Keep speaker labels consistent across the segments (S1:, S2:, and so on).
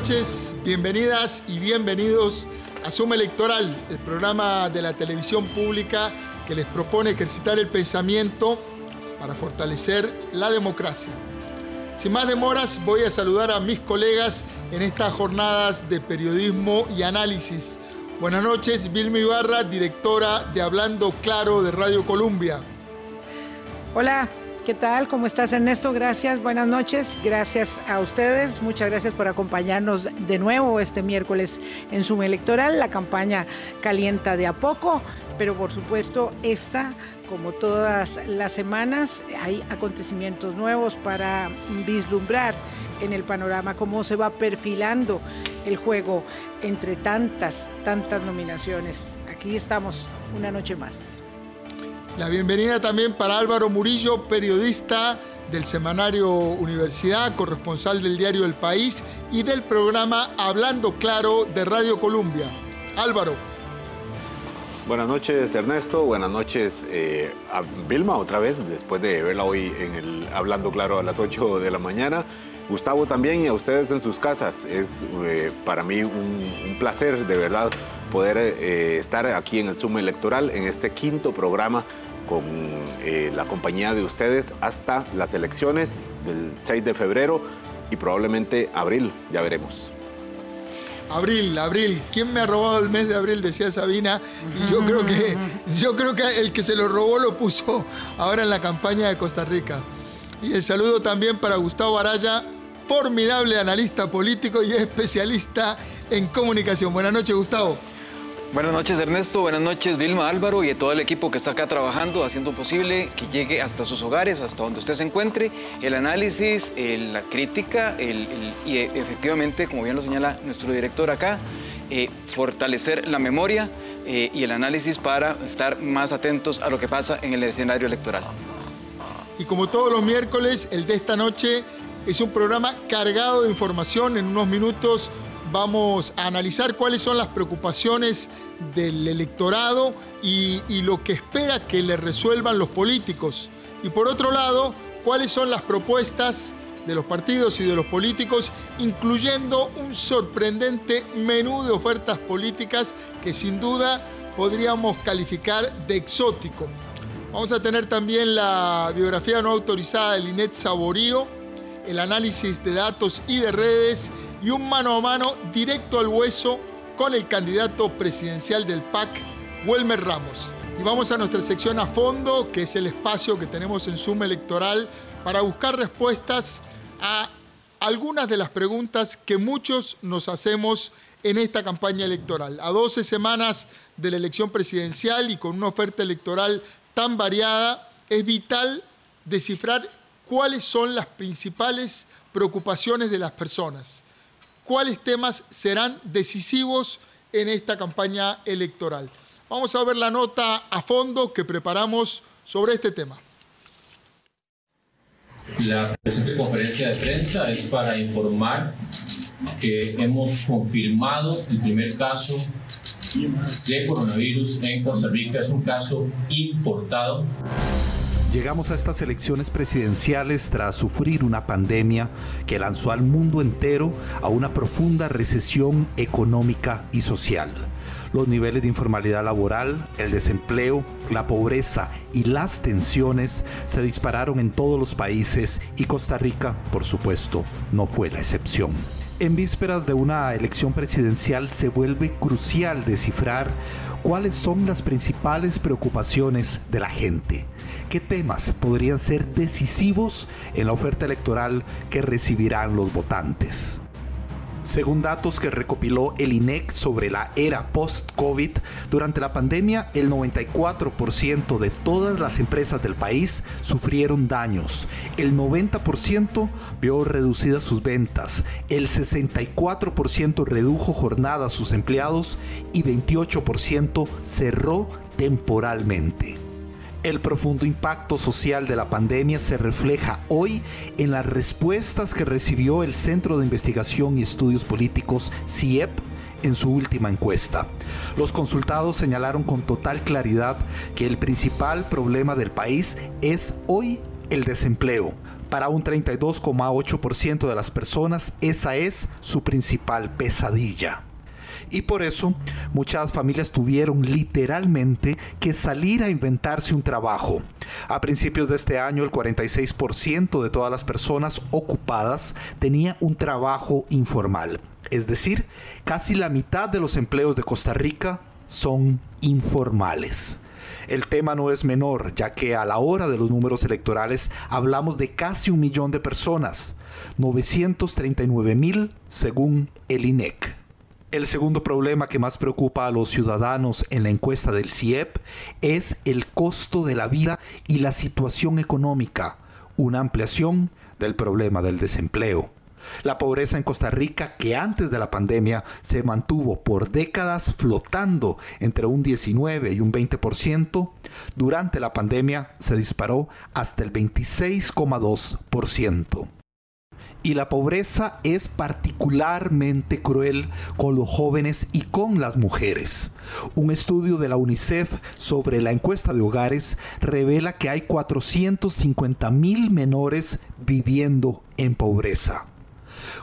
S1: noches, bienvenidas y bienvenidos a Suma Electoral, el programa de la televisión pública que les propone ejercitar el pensamiento para fortalecer la democracia. Sin más demoras, voy a saludar a mis colegas en estas jornadas de periodismo y análisis. Buenas noches, Vilma Ibarra, directora de Hablando Claro de Radio Colombia.
S2: Hola, ¿Qué tal? ¿Cómo estás Ernesto? Gracias, buenas noches. Gracias a ustedes. Muchas gracias por acompañarnos de nuevo este miércoles en Suma Electoral. La campaña calienta de a poco, pero por supuesto esta, como todas las semanas, hay acontecimientos nuevos para vislumbrar en el panorama cómo se va perfilando el juego entre tantas, tantas nominaciones. Aquí estamos una noche más.
S1: La bienvenida también para Álvaro Murillo, periodista del semanario Universidad, corresponsal del diario El País y del programa Hablando Claro de Radio Colombia. Álvaro.
S3: Buenas noches Ernesto, buenas noches eh, a Vilma otra vez, después de verla hoy en el Hablando Claro a las 8 de la mañana. Gustavo también y a ustedes en sus casas. Es eh, para mí un, placer de verdad poder eh, estar aquí en el Zoom Electoral en este quinto programa con eh, la compañía de ustedes hasta las elecciones del 6 de febrero y probablemente abril, ya veremos.
S1: Abril, abril. ¿Quién me ha robado el mes de abril? Decía Sabina. Y yo creo que, yo creo que el que se lo robó lo puso ahora en la campaña de Costa Rica. Y el saludo también para Gustavo Araya, formidable analista político y especialista en comunicación. Buenas noches, Gustavo.
S4: Buenas noches Ernesto, buenas noches Vilma Álvaro y a todo el equipo que está acá trabajando, haciendo posible que llegue hasta sus hogares, hasta donde usted se encuentre, el análisis, la crítica y efectivamente, como bien lo señala nuestro director acá, eh, fortalecer la memoria eh, y el análisis para estar más atentos a lo que pasa en el escenario electoral.
S1: Y como todos los miércoles, el de esta noche es un programa cargado de información. En unos minutos vamos a analizar cuáles son las preocupaciones del electorado y, lo que espera que le resuelvan los políticos. Y por otro lado, cuáles son las propuestas de los partidos y de los políticos, incluyendo un sorprendente menú de ofertas políticas que sin duda podríamos calificar de exótico. Vamos a tener también la biografía no autorizada de Linet Saborío, el análisis de datos y de redes y un mano a mano directo al hueso con el candidato presidencial del PAC, Wilmer Ramos. Y vamos a nuestra sección a fondo, que es el espacio que tenemos en Suma Electoral para buscar respuestas a algunas de las preguntas que muchos nos hacemos en esta campaña electoral. A 12 semanas de la elección presidencial y con una oferta electoral tan variada, es vital descifrar cuáles son las principales preocupaciones de las personas cuáles temas serán decisivos en esta campaña electoral. Vamos a ver la nota a fondo que preparamos sobre este tema.
S5: La presente conferencia de prensa es para informar que hemos confirmado el primer caso de coronavirus en Costa Rica. Es un caso importado.
S6: Llegamos a estas elecciones presidenciales tras sufrir una pandemia que lanzó al mundo entero a una profunda recesión económica y social. Los niveles de informalidad laboral, el desempleo, la pobreza y las tensiones se dispararon en todos los países y Costa Rica, por supuesto, no fue la excepción. En vísperas de una elección presidencial se vuelve crucial descifrar cuáles son las principales preocupaciones de la gente ¿Qué temas podrían ser decisivos en la oferta electoral que recibirán los votantes? Según datos que recopiló el INEC sobre la era post-COVID, durante la pandemia el 94% de todas las empresas del país sufrieron daños, el 90% vio reducidas sus ventas, el 64% redujo jornada a sus empleados y 28% cerró temporalmente. El profundo impacto social de la pandemia se refleja hoy en las respuestas que recibió el Centro de Investigación y Estudios Políticos CIEP en su última encuesta. Los consultados señalaron con total claridad que el principal problema del país es hoy el desempleo, Para un 32,8% de las personas, esa es su principal pesadilla. Y por eso muchas familias tuvieron literalmente que salir a inventarse un trabajo. A principios de este año el 46% de todas las personas ocupadas tenía un trabajo informal. Es decir, casi la mitad de los empleos de Costa Rica son informales. El tema no es menor, ya que a la hora de los números electorales hablamos de casi un millón de personas, 939 mil según el INEC. El segundo problema que más preocupa a los ciudadanos en la encuesta del CIEP es el costo de la vida y la situación económica, una ampliación del problema del desempleo. La pobreza en Costa Rica, que antes de la pandemia se mantuvo por décadas flotando entre un 19 y un 20%, durante la pandemia se disparó hasta el 26,2% y la pobreza es particularmente cruel con los jóvenes y con las mujeres. Un estudio de la UNICEF sobre la encuesta de hogares revela que hay 450 mil menores viviendo en pobreza.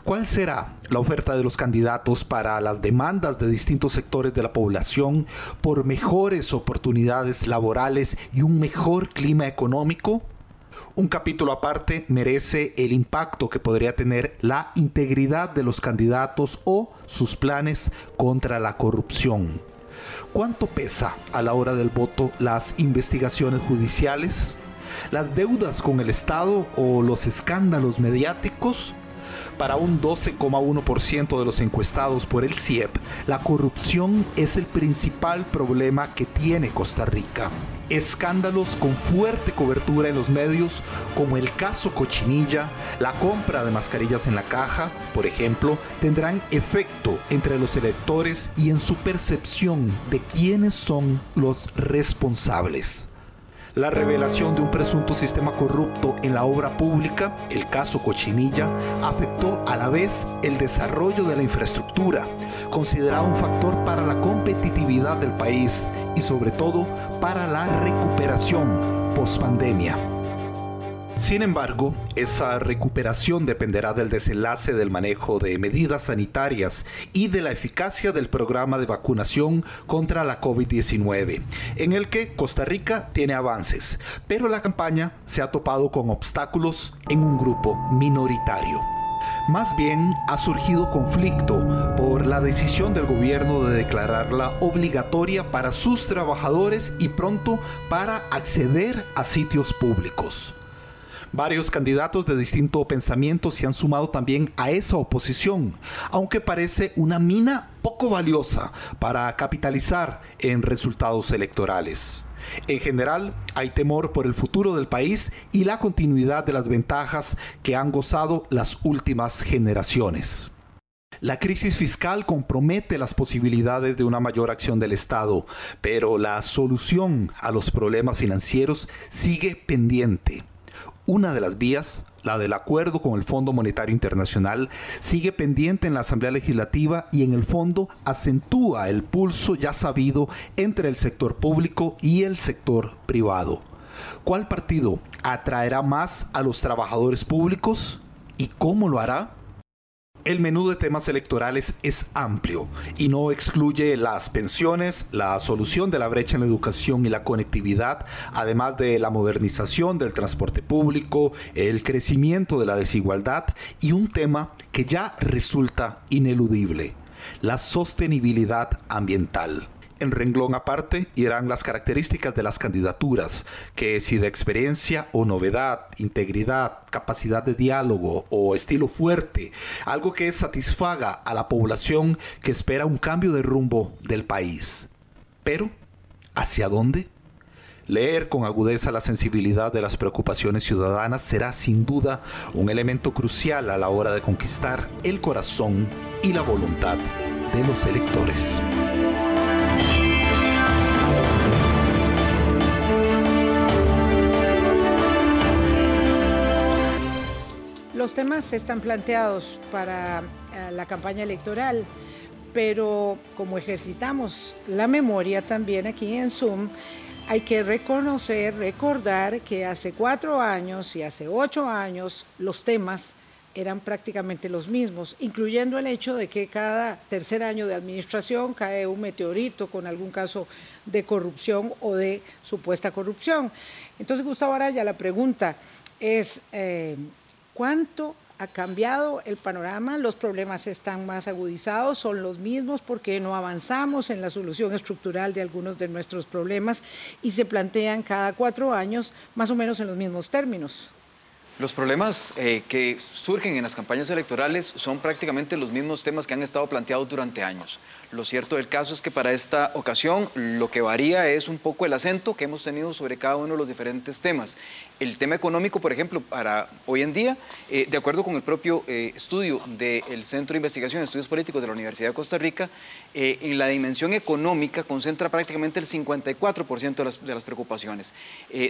S6: ¿Cuál será la oferta de los candidatos para las demandas de distintos sectores de la población por mejores oportunidades laborales y un mejor clima económico? Un capítulo aparte merece el impacto que podría tener la integridad de los candidatos o sus planes contra la corrupción. ¿Cuánto pesa a la hora del voto las investigaciones judiciales? ¿Las deudas con el Estado o los escándalos mediáticos? Para un 12,1% de los encuestados por el CIEP, la corrupción es el principal problema que tiene Costa Rica escándalos con fuerte cobertura en los medios, como el caso Cochinilla, la compra de mascarillas en la caja, por ejemplo, tendrán efecto entre los electores y en su percepción de quiénes son los responsables. La revelación de un presunto sistema corrupto en la obra pública, el caso Cochinilla, afectó a la vez el desarrollo de la infraestructura, considerado un factor para la competitividad del país y sobre todo para la recuperación post pandemia. Sin embargo, esa recuperación dependerá del desenlace del manejo de medidas sanitarias y de la eficacia del programa de vacunación contra la COVID-19, en el que Costa Rica tiene avances, pero la campaña se ha topado con obstáculos en un grupo minoritario. Más bien ha surgido conflicto por la decisión del gobierno de declararla obligatoria para sus trabajadores y pronto para acceder a sitios públicos. Varios candidatos de distinto pensamiento se han sumado también a esa oposición, aunque parece una mina poco valiosa para capitalizar en resultados electorales. En general, hay temor por el futuro del país y la continuidad de las ventajas que han gozado las últimas generaciones. La crisis fiscal compromete las posibilidades de una mayor acción del Estado, pero la solución a los problemas financieros sigue pendiente. Una de las vías, la del acuerdo con el Fondo Monetario Internacional, sigue pendiente en la Asamblea Legislativa y en el fondo acentúa el pulso ya sabido entre el sector público y el sector privado. ¿Cuál partido atraerá más a los trabajadores públicos y cómo lo hará? El menú de temas electorales es amplio y no excluye las pensiones, la solución de la brecha en la educación y la conectividad, además de la modernización del transporte público, el crecimiento de la desigualdad y un tema que ya resulta ineludible, la sostenibilidad ambiental. En renglón aparte irán las características de las candidaturas, que si de experiencia o novedad, integridad, capacidad de diálogo o estilo fuerte, algo que satisfaga a la población que espera un cambio de rumbo del país. Pero, ¿hacia dónde? Leer con agudeza la sensibilidad de las preocupaciones ciudadanas será sin duda un elemento crucial a la hora de conquistar el corazón y la voluntad de los electores.
S2: Los temas están planteados para eh, la campaña electoral, pero como ejercitamos la memoria también aquí en Zoom, hay que reconocer, recordar que hace cuatro años y hace ocho años los temas eran prácticamente los mismos, incluyendo el hecho de que cada tercer año de administración cae un meteorito con algún caso de corrupción o de supuesta corrupción. Entonces, Gustavo Araya, la pregunta es, eh, ¿cuánto ha cambiado el panorama? ¿Los problemas están más agudizados? ¿Son los mismos? porque no avanzamos en la solución estructural de algunos de nuestros problemas y se plantean cada cuatro años más o menos en los mismos términos?
S4: Los problemas eh, que surgen en las campañas electorales son prácticamente los mismos temas que han estado planteados durante años. Lo cierto del caso es que para esta ocasión lo que varía es un poco el acento que hemos tenido sobre cada uno de los diferentes temas. El tema económico, por ejemplo, para hoy en día, eh, de acuerdo con el propio eh, estudio del Centro de Investigación de Estudios Políticos de la Universidad de Costa Rica, eh, en la dimensión económica concentra prácticamente el 54% de las, de las preocupaciones.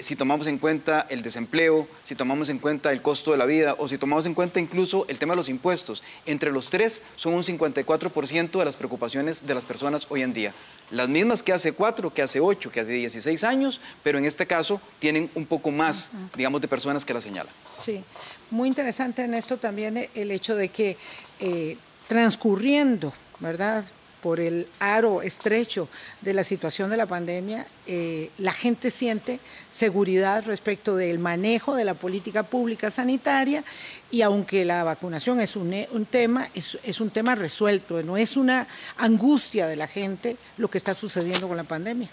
S4: si tomamos en cuenta el desempleo, si tomamos en cuenta el costo de la vida o si tomamos en cuenta incluso el tema de los impuestos, entre los tres son un 54% de las preocupaciones de las personas hoy en día las mismas que hace cuatro, que hace ocho, que hace 16 años, pero en este caso tienen un poco más, digamos, de personas que la señalan.
S2: Sí, muy interesante en esto también el hecho de que eh, transcurriendo, ¿verdad? Por el aro estrecho de la situación de la pandemia, eh, la gente siente seguridad respecto del manejo de la política pública sanitaria y aunque la vacunación es un, tema, es, es, un tema resuelto, no es una angustia de la gente lo que está sucediendo con la pandemia.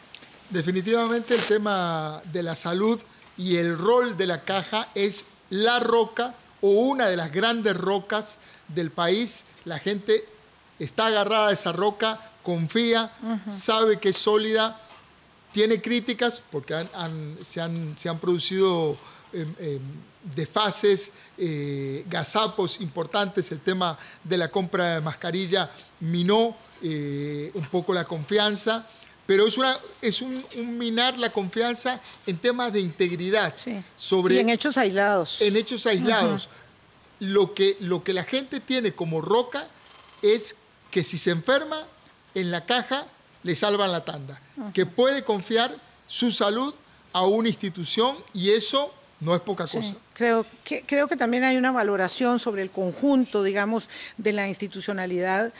S1: Definitivamente el tema de la salud y el rol de la caja es la roca o una de las grandes rocas del país. La gente está agarrada a esa roca, confía, sabe que es sólida, tiene críticas porque se, han, producido em, em, desfases, eh, gazapos importantes, el tema de la compra de mascarilla minó eh, un poco la confianza, pero es, una, es un, minar la confianza en temas de integridad.
S2: Sobre, y en hechos aislados.
S1: En hechos aislados. lo, que, lo que la gente tiene como roca es que si se enferma, en la caja le salvan la tanda, que puede confiar su salud a una institución y eso no es poca cosa.
S2: Creo que, creo que también hay una valoración sobre el conjunto, digamos, de la institucionalidad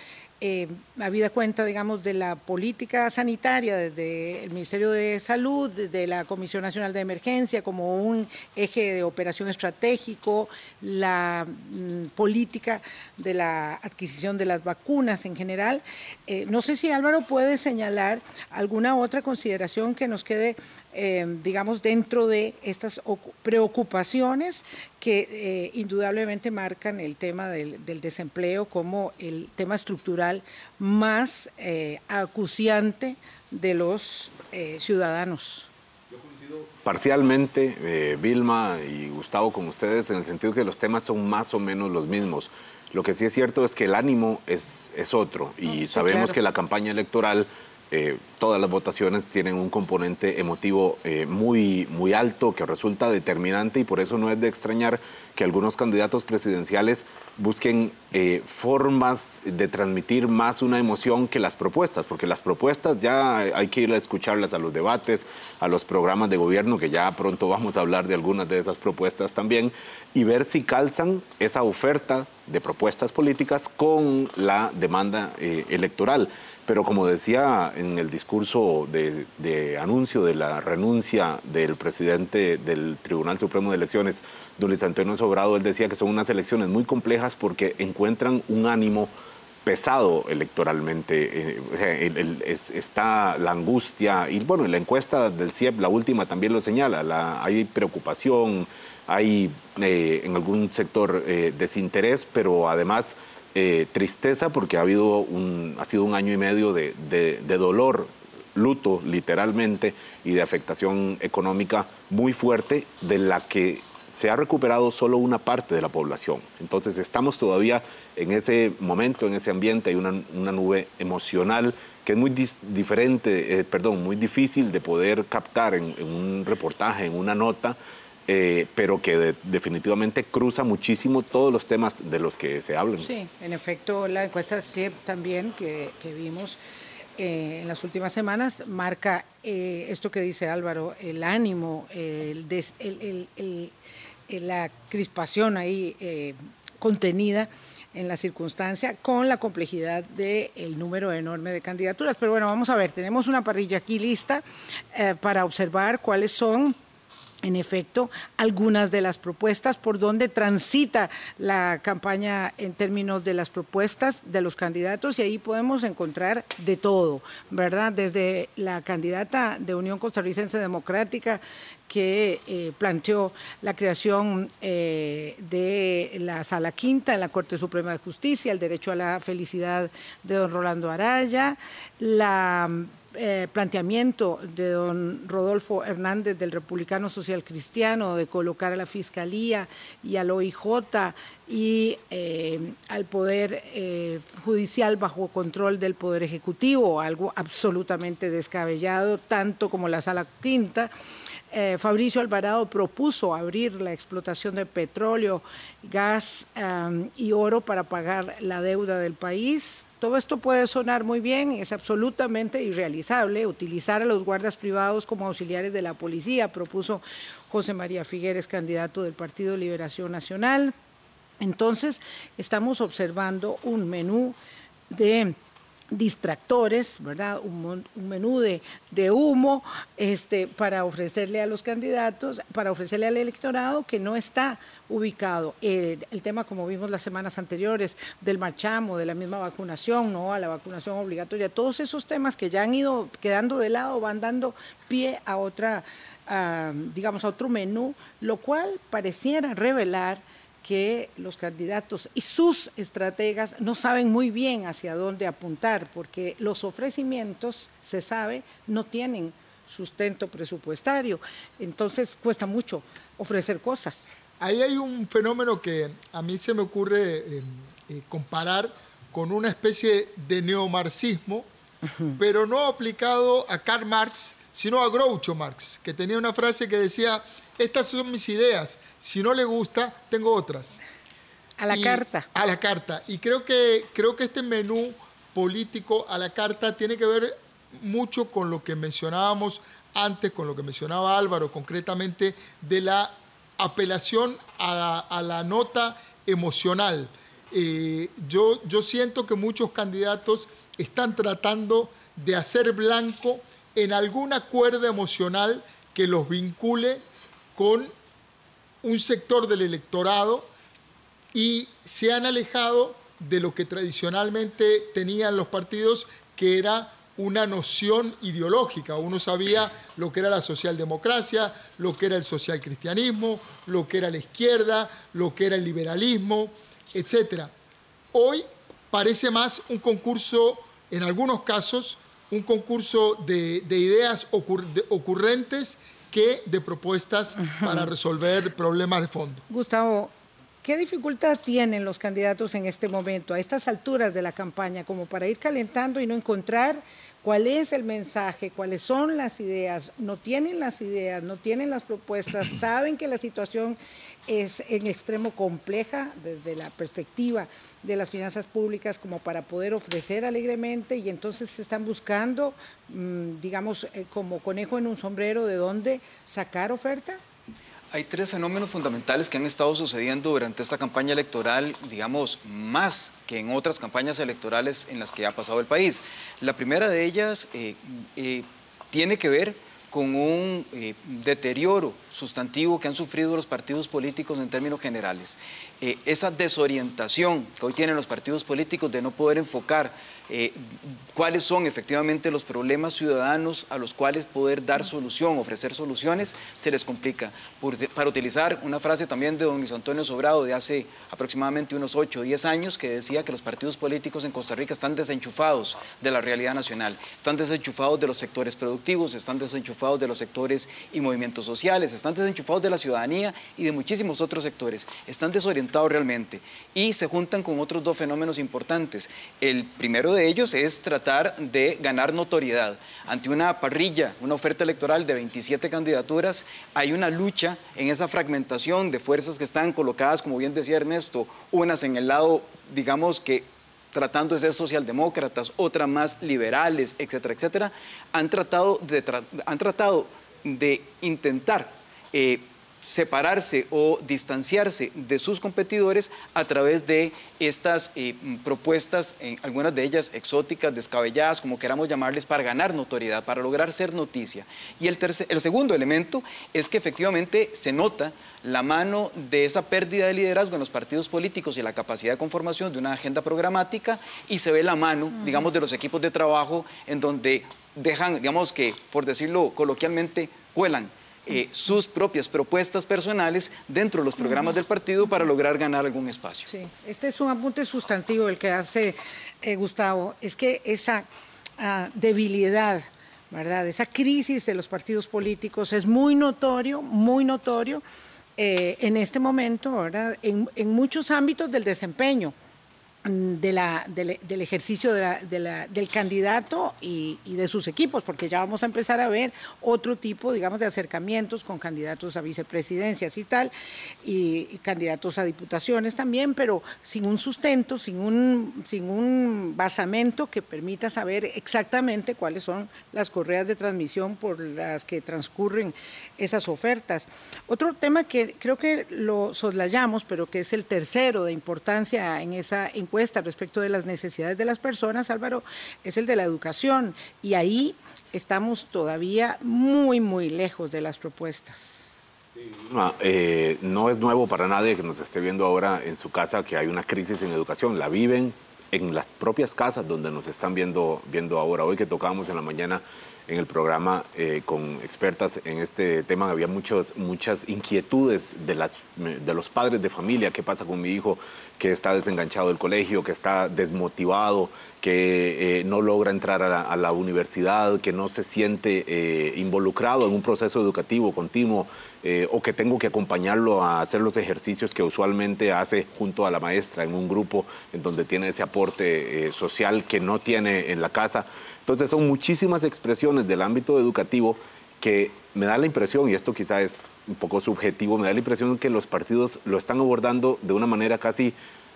S2: eh, habida cuenta, digamos, de la política sanitaria desde el Ministerio de Salud, desde la Comisión Nacional de Emergencia como un eje de operación estratégico, la mm, política de la adquisición de las vacunas en general. Eh, no sé si Álvaro puede señalar alguna otra consideración que nos quede Em, digamos, dentro de estas preocupaciones que eh, indudablemente marcan el tema del, desempleo como el tema estructural más eh, acuciante de los eh, ciudadanos.
S3: Parcialmente, Vilma y Gustavo, con ustedes, en el sentido que los temas son más o menos los mismos. Lo que sí es cierto es que el ánimo es, es otro y sabemos que la campaña electoral eh, todas las votaciones tienen un componente emotivo eh, muy, muy alto que resulta determinante y por eso no es de extrañar que algunos candidatos presidenciales busquen eh, formas de transmitir más una emoción que las propuestas, porque las propuestas ya hay que ir a escucharlas a los debates, a los programas de gobierno, que ya pronto vamos a hablar de algunas de esas propuestas también, y ver si calzan esa oferta de propuestas políticas con la demanda electoral. Pero como decía en el discurso de, anuncio de la renuncia del presidente del Tribunal Supremo de Elecciones, Luis Antonio Sobrado, él decía que son unas elecciones muy complejas porque encuentran un ánimo pesado electoralmente. Eh, está la angustia y bueno, la encuesta del CIEP, la última también lo señala, hay preocupación, hay eh, en algún sector eh, desinterés, pero además eh, tristeza porque ha, habido un, ha sido un año y medio de, dolor, luto literalmente, y de afectación económica muy fuerte de la que se ha recuperado solo una parte de la población. Entonces estamos todavía en ese momento, en ese ambiente, hay una, nube emocional que es muy diferente, eh, perdón, muy difícil de poder captar en un reportaje, en una nota, eh, pero que definitivamente cruza muchísimo todos los temas de los que se hablan.
S2: Sí, en efecto, la encuesta CIEP también que, vimos eh, en las últimas semanas marca eh, esto que dice Álvaro, el ánimo, el, la crispación ahí contenida en la circunstancia con la complejidad del número enorme de candidaturas. Pero bueno, vamos a ver, tenemos una parrilla aquí lista para observar cuáles son en efecto, algunas de las propuestas, por donde transita la campaña en términos de las propuestas de los candidatos y ahí podemos encontrar de todo, ¿verdad? Desde la candidata de Unión Costarricense Democrática que eh, planteó la creación eh, de la Sala Quinta en la Corte Suprema de Justicia, el derecho a la felicidad de don Rolando Araya, la eh, planteamiento de don Rodolfo Hernández del Republicano Social Cristiano de colocar a la Fiscalía y al OIJ y eh, al Poder eh, Judicial bajo control del Poder Ejecutivo, algo absolutamente descabellado, tanto como la Sala Quinta. Fabricio Alvarado propuso abrir la explotación de petróleo, gas y oro para pagar la deuda del país todo esto puede sonar muy bien, es absolutamente irrealizable utilizar a los guardas privados como auxiliares de la policía, propuso José María Figueres, candidato del Partido Liberación Nacional. Entonces, estamos observando un menú de distractores, ¿verdad? Un, menú de, de, humo este, para ofrecerle a los candidatos, para ofrecerle al electorado que no está ubicado. Eh, el tema, como vimos las semanas anteriores, del marchamo, de la misma vacunación, ¿no? A la vacunación obligatoria, todos esos temas que ya han ido quedando de lado van dando pie a otra, digamos, a otro menú, lo cual pareciera revelar que los candidatos y sus estrategas no saben muy bien hacia dónde apuntar, porque los ofrecimientos, se sabe, no tienen sustento presupuestario. Entonces cuesta mucho ofrecer cosas.
S1: Ahí hay un fenómeno que a mí se me ocurre eh, eh, comparar con una especie de neomarxismo, pero no aplicado a Karl Marx, sino a Groucho Marx, que tenía una frase que decía, estas son mis ideas, si no le gusta, tengo otras.
S2: A la carta.
S1: A la carta. Y creo que, creo que este menú político a la carta tiene que ver mucho con lo que mencionábamos antes, con lo que mencionaba Álvaro, concretamente de la apelación a la, nota emocional. Eh, yo, yo siento que muchos candidatos están tratando de hacer blanco en alguna cuerda emocional que los vincule con un sector del electorado y se han alejado de lo que tradicionalmente tenían los partidos, que era una noción ideológica. Uno sabía lo que era la socialdemocracia, lo que era el socialcristianismo, lo que era la izquierda, lo que era el liberalismo, etc. Hoy parece más un concurso, en algunos casos, un concurso de, ideas ocurrentes que de propuestas para resolver problemas de fondo.
S2: Gustavo, ¿qué dificultad tienen los candidatos en este momento, a estas alturas de la campaña, como para ir calentando y no encontrar cuál es el mensaje, cuáles son las ideas? No tienen las ideas, no tienen las propuestas, saben que la situación es en extremo compleja desde la perspectiva de las finanzas públicas como para poder ofrecer alegremente y entonces se están buscando, mm, digamos, eh, como conejo en un sombrero de dónde sacar oferta?
S4: Hay tres fenómenos fundamentales que han estado sucediendo durante esta campaña electoral, digamos, más que en otras campañas electorales en las que ha pasado el país. La primera de ellas eh, eh, tiene que ver con un eh, deterioro sustantivo que han sufrido los partidos políticos en términos generales. Esa desorientación que hoy tienen los partidos políticos de no poder enfocar eh, cuáles son efectivamente los problemas ciudadanos a los cuales poder dar solución, ofrecer soluciones, se les complica. para utilizar una frase también de don Luis Antonio Sobrado de hace aproximadamente unos 8 o 10 años, que decía que los partidos políticos en Costa Rica están desenchufados de la realidad nacional, están desenchufados de los sectores productivos, están desenchufados de los sectores y movimientos sociales, están desenchufados de la ciudadanía y de muchísimos otros sectores, están desorientados realmente y se juntan con otros dos fenómenos importantes. El primero de ellos es tratar de ganar notoriedad. Ante una parrilla, una oferta electoral de 27 candidaturas, hay una lucha en esa fragmentación de fuerzas que están colocadas, como bien decía Ernesto, unas en el lado, digamos, que tratando de ser socialdemócratas, otras más liberales, etcétera, etcétera, han tratado de, han tratado de intentar eh, separarse o distanciarse de sus competidores a través de estas eh, propuestas, algunas de ellas exóticas, descabelladas, como queramos llamarles, para ganar notoriedad, para lograr ser noticia. Y el, el segundo elemento es que efectivamente se nota la mano de esa pérdida de liderazgo en los partidos políticos y la capacidad de conformación de una agenda programática y se ve la mano, digamos, de los equipos de trabajo en donde dejan, digamos que, por decirlo coloquialmente, cuelan eh, sus propias propuestas personales dentro de los programas del partido para lograr ganar algún espacio.
S2: Sí, este es un apunte sustantivo el que hace eh, Gustavo, es que esa ah, debilidad, ¿verdad? Esa crisis de los partidos políticos es muy notorio, muy notorio eh, en este momento, ¿verdad? en muchos ámbitos del desempeño la, del, ejercicio del candidato y, de sus equipos, porque ya vamos a empezar a ver otro tipo, digamos, de acercamientos con candidatos a vicepresidencias y tal, y, candidatos a diputaciones también, pero sin un sustento, sin un, sin un basamento que permita saber exactamente cuáles son las correas de transmisión por las que transcurren esas ofertas. Otro tema que creo que lo soslayamos, pero que es el tercero de importancia en esa respecto de las necesidades de las personas, Álvaro, es el de la educación. Y ahí estamos todavía muy, muy lejos de las propuestas.
S3: No, eh, no es nuevo para nadie que nos esté viendo ahora en su casa que hay una crisis en educación. La viven en las propias casas donde nos están viendo, viendo ahora. Hoy que tocábamos en la mañana en el programa eh, con expertas en este tema. Había muchos, muchas inquietudes de, las, de los padres de familia. ¿Qué pasa con mi hijo que está desenganchado del colegio, que está desmotivado, que eh, no logra entrar a la, universidad, que no se siente eh, involucrado en un proceso educativo continuo o que tengo que acompañarlo a hacer los ejercicios que usualmente hace junto a la maestra en un grupo en donde tiene ese aporte social que no tiene en la casa? Entonces son muchísimas expresiones del ámbito educativo que me da la impresión, y esto quizá es un poco subjetivo, me da la impresión que los partidos lo están abordando de una manera casi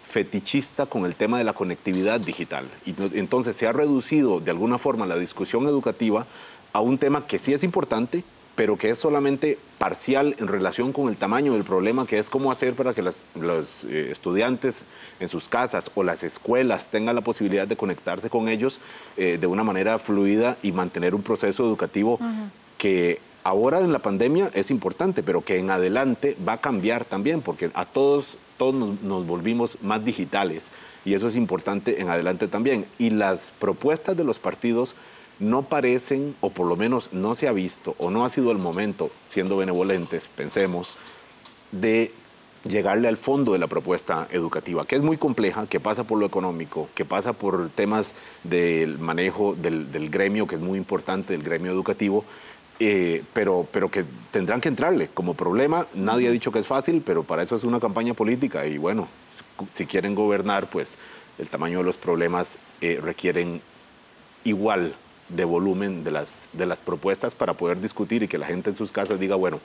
S3: fetichista con el tema de la conectividad digital. Y entonces se ha reducido de alguna forma la discusión educativa a un tema que sí es importante, pero que es solamente parcial en relación con el tamaño del problema, que es cómo hacer para que los eh, estudiantes en sus casas o las escuelas tengan la posibilidad de conectarse con ellos eh, de una manera fluida y mantener un proceso educativo que ahora en la pandemia es importante, pero que en adelante va a cambiar también, porque a todos, todos nos volvimos más digitales y eso es importante en adelante también. Y las propuestas de los partidos no parecen, o por lo menos no se ha visto, o no ha sido el momento, siendo benevolentes, pensemos, de llegarle al fondo de la propuesta educativa, que es muy compleja, que pasa por lo económico, que pasa por temas del manejo del, gremio, que es muy importante, del gremio educativo, eh, pero, pero que tendrán que entrarle. Como problema, nadie ha dicho que es fácil, pero para eso es una campaña política y bueno, si quieren gobernar, pues el tamaño de los problemas eh, requieren igual de volumen de las, de las propuestas para poder discutir y que la gente en sus casas diga, bueno,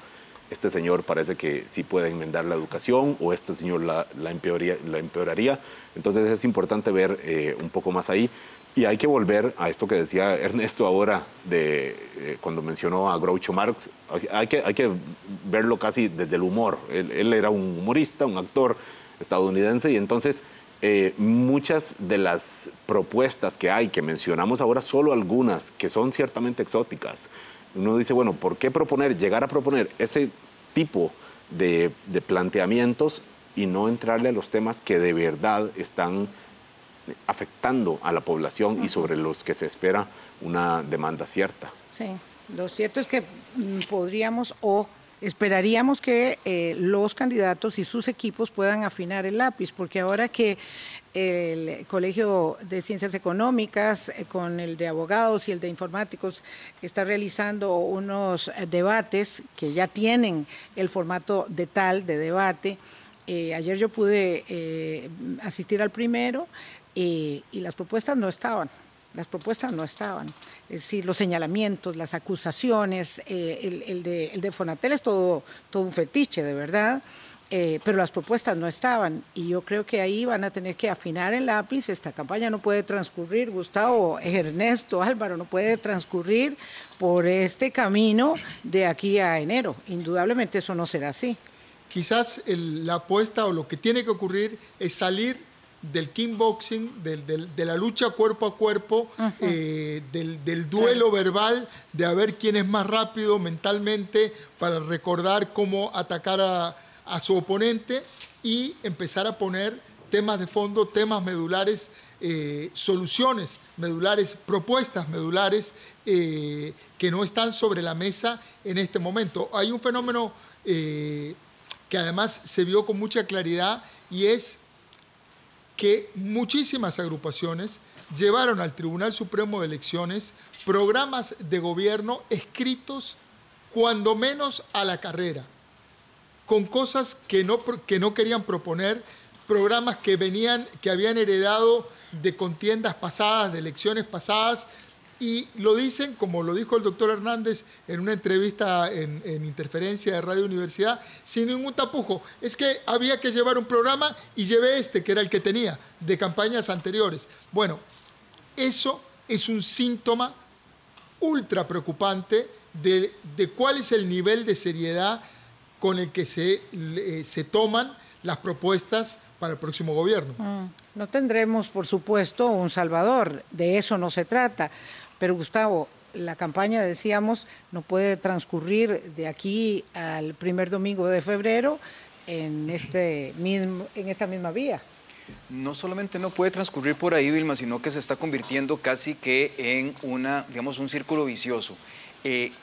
S3: este señor parece que sí puede enmendar la educación o este señor la, la, empeoraría, la empeoraría. Entonces es importante ver eh, un poco más ahí. Y hay que volver a esto que decía Ernesto ahora, de, eh, cuando mencionó a Groucho Marx, hay que, hay que verlo casi desde el humor. Él, él era un humorista, un actor estadounidense y entonces eh, muchas de las propuestas que hay, que mencionamos ahora, solo algunas, que son ciertamente exóticas. Uno dice, bueno, ¿por qué proponer, llegar a proponer ese tipo de, planteamientos y no entrarle a los temas que de verdad están afectando a la población y sobre los que se espera una demanda cierta?
S2: Sí, lo cierto es que mm, podríamos o esperaríamos que eh, los candidatos y sus equipos puedan afinar el lápiz, porque ahora que el Colegio de Ciencias Económicas eh, con el de abogados y el de informáticos está realizando unos eh, debates que ya tienen el formato de tal de debate. ayer yo pude asistir al primero y las propuestas no estaban las propuestas no estaban. Es decir, los señalamientos, las acusaciones, eh, el, de, el, de, Fonatel es todo, un fetiche, de verdad. eh, pero las propuestas no estaban. Y yo creo que ahí van a tener que afinar el lápiz. Esta campaña no puede transcurrir, Gustavo, Ernesto, Álvaro, no puede transcurrir por este camino de aquí a enero. Indudablemente eso no será así.
S1: Quizás la apuesta o lo que tiene que ocurrir es salir del kickboxing, del, de la lucha cuerpo a cuerpo, eh, del, duelo verbal, de a ver quién es más rápido mentalmente para recordar cómo atacar a, a su oponente y empezar a poner temas de fondo, temas medulares, eh, soluciones medulares, propuestas medulares eh, que no están sobre la mesa en este momento. Hay un fenómeno que además se vio con mucha claridad y es que muchísimas agrupaciones llevaron al Tribunal Supremo de Elecciones programas de gobierno escritos cuando menos a la carrera con cosas que no, que no querían proponer, programas que venían, que habían heredado de contiendas pasadas, de elecciones pasadas, y lo dicen, como lo dijo el doctor Hernández en una entrevista en, Interferencia de Radio Universidad, sin ningún tapujo. Es que había que llevar un programa y llevé este, que era el que tenía, de campañas anteriores. Bueno, eso es un síntoma ultra preocupante de, de cuál es el nivel de seriedad con el que se, se toman las propuestas para el próximo gobierno. Mm.
S2: No tendremos, por supuesto, un Salvador, de eso no se trata. Pero Gustavo, la campaña, decíamos, no puede transcurrir de aquí al primer domingo de febrero en, este mismo, en esta misma vía.
S4: No solamente no puede transcurrir por ahí, Vilma, sino que se está convirtiendo casi que en una, digamos, un círculo vicioso. Eh,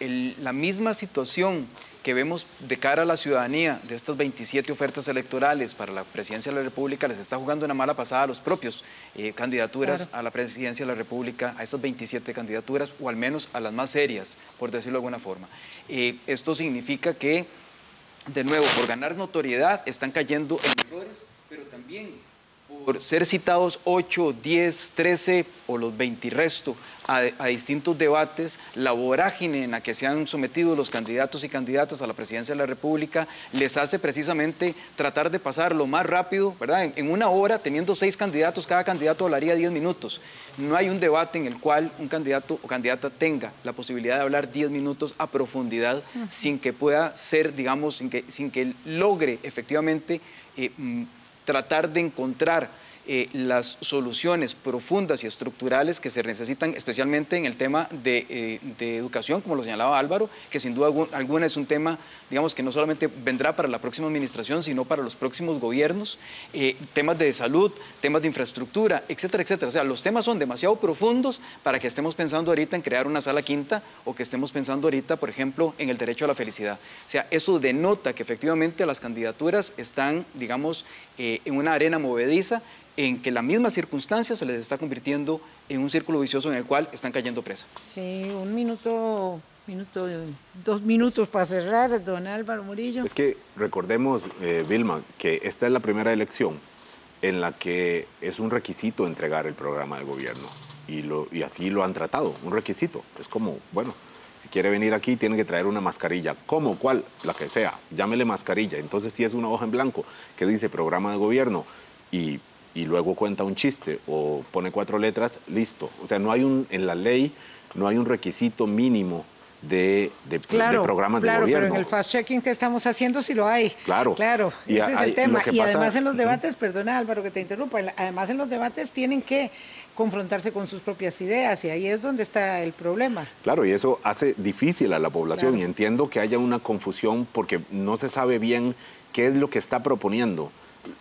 S4: la misma situación que vemos de cara a la ciudadanía de estas 27 ofertas electorales para la presidencia de la República les está jugando una mala pasada a los propios eh, candidaturas a la presidencia de la República, a estas 27 candidaturas, o al menos a las más serias, por decirlo de alguna forma. Eh, esto significa que, de nuevo, por ganar notoriedad, están cayendo en errores, pero también por ser citados 8, 10, 13 o los 20 resto a, distintos debates, la vorágine en la que se han sometido los candidatos y candidatas a la presidencia de la República les hace precisamente tratar de pasar lo más rápido, ¿verdad? En, una hora, teniendo seis candidatos, cada candidato hablaría 10 minutos. No hay un debate en el cual un candidato o candidata tenga la posibilidad de hablar 10 minutos a profundidad sin que pueda ser, digamos, sin que, sin que logre efectivamente eh, mm, tratar de encontrar eh, las soluciones profundas y estructurales que se necesitan, especialmente en el tema de, eh, educación, como lo señalaba Álvaro, que sin duda alguna es un tema, digamos, que no solamente vendrá para la próxima administración, sino para los próximos gobiernos, eh, temas de salud, temas de infraestructura, etcétera, etcétera. O sea, los temas son demasiado profundos para que estemos pensando ahorita en crear una sala quinta o que estemos pensando ahorita, por ejemplo, en el derecho a la felicidad. O sea, eso denota que efectivamente las candidaturas están, digamos, en una arena movediza en que la misma circunstancia se les está convirtiendo en un círculo vicioso en el cual están cayendo presa.
S2: Sí, un minuto, minuto, dos minutos para cerrar, don Álvaro Murillo.
S3: Es que recordemos, eh, Vilma, que esta es la primera elección en la que es un requisito entregar el programa de gobierno y, lo, y así lo han tratado, un requisito. Es como, bueno, si quiere venir aquí tiene que traer una mascarilla. ¿Cómo? ¿Cuál? La que sea. Llámele mascarilla. Entonces si es una hoja en blanco que dice programa de gobierno y y luego cuenta un chiste o pone cuatro letras, listo. O sea, no hay un, en la ley no hay un requisito mínimo de, de, programas de gobierno. Claro, pero
S2: en el fast-checking que estamos haciendo sí lo hay.
S3: Claro.
S2: Claro, ese es el tema. Y además en los debates, perdona Álvaro que te interrumpa, además en los debates tienen que confrontarse con sus propias ideas y ahí es donde está el problema.
S3: Claro, y eso hace difícil a la población y entiendo que haya una confusión porque no se sabe bien qué es lo que está proponiendo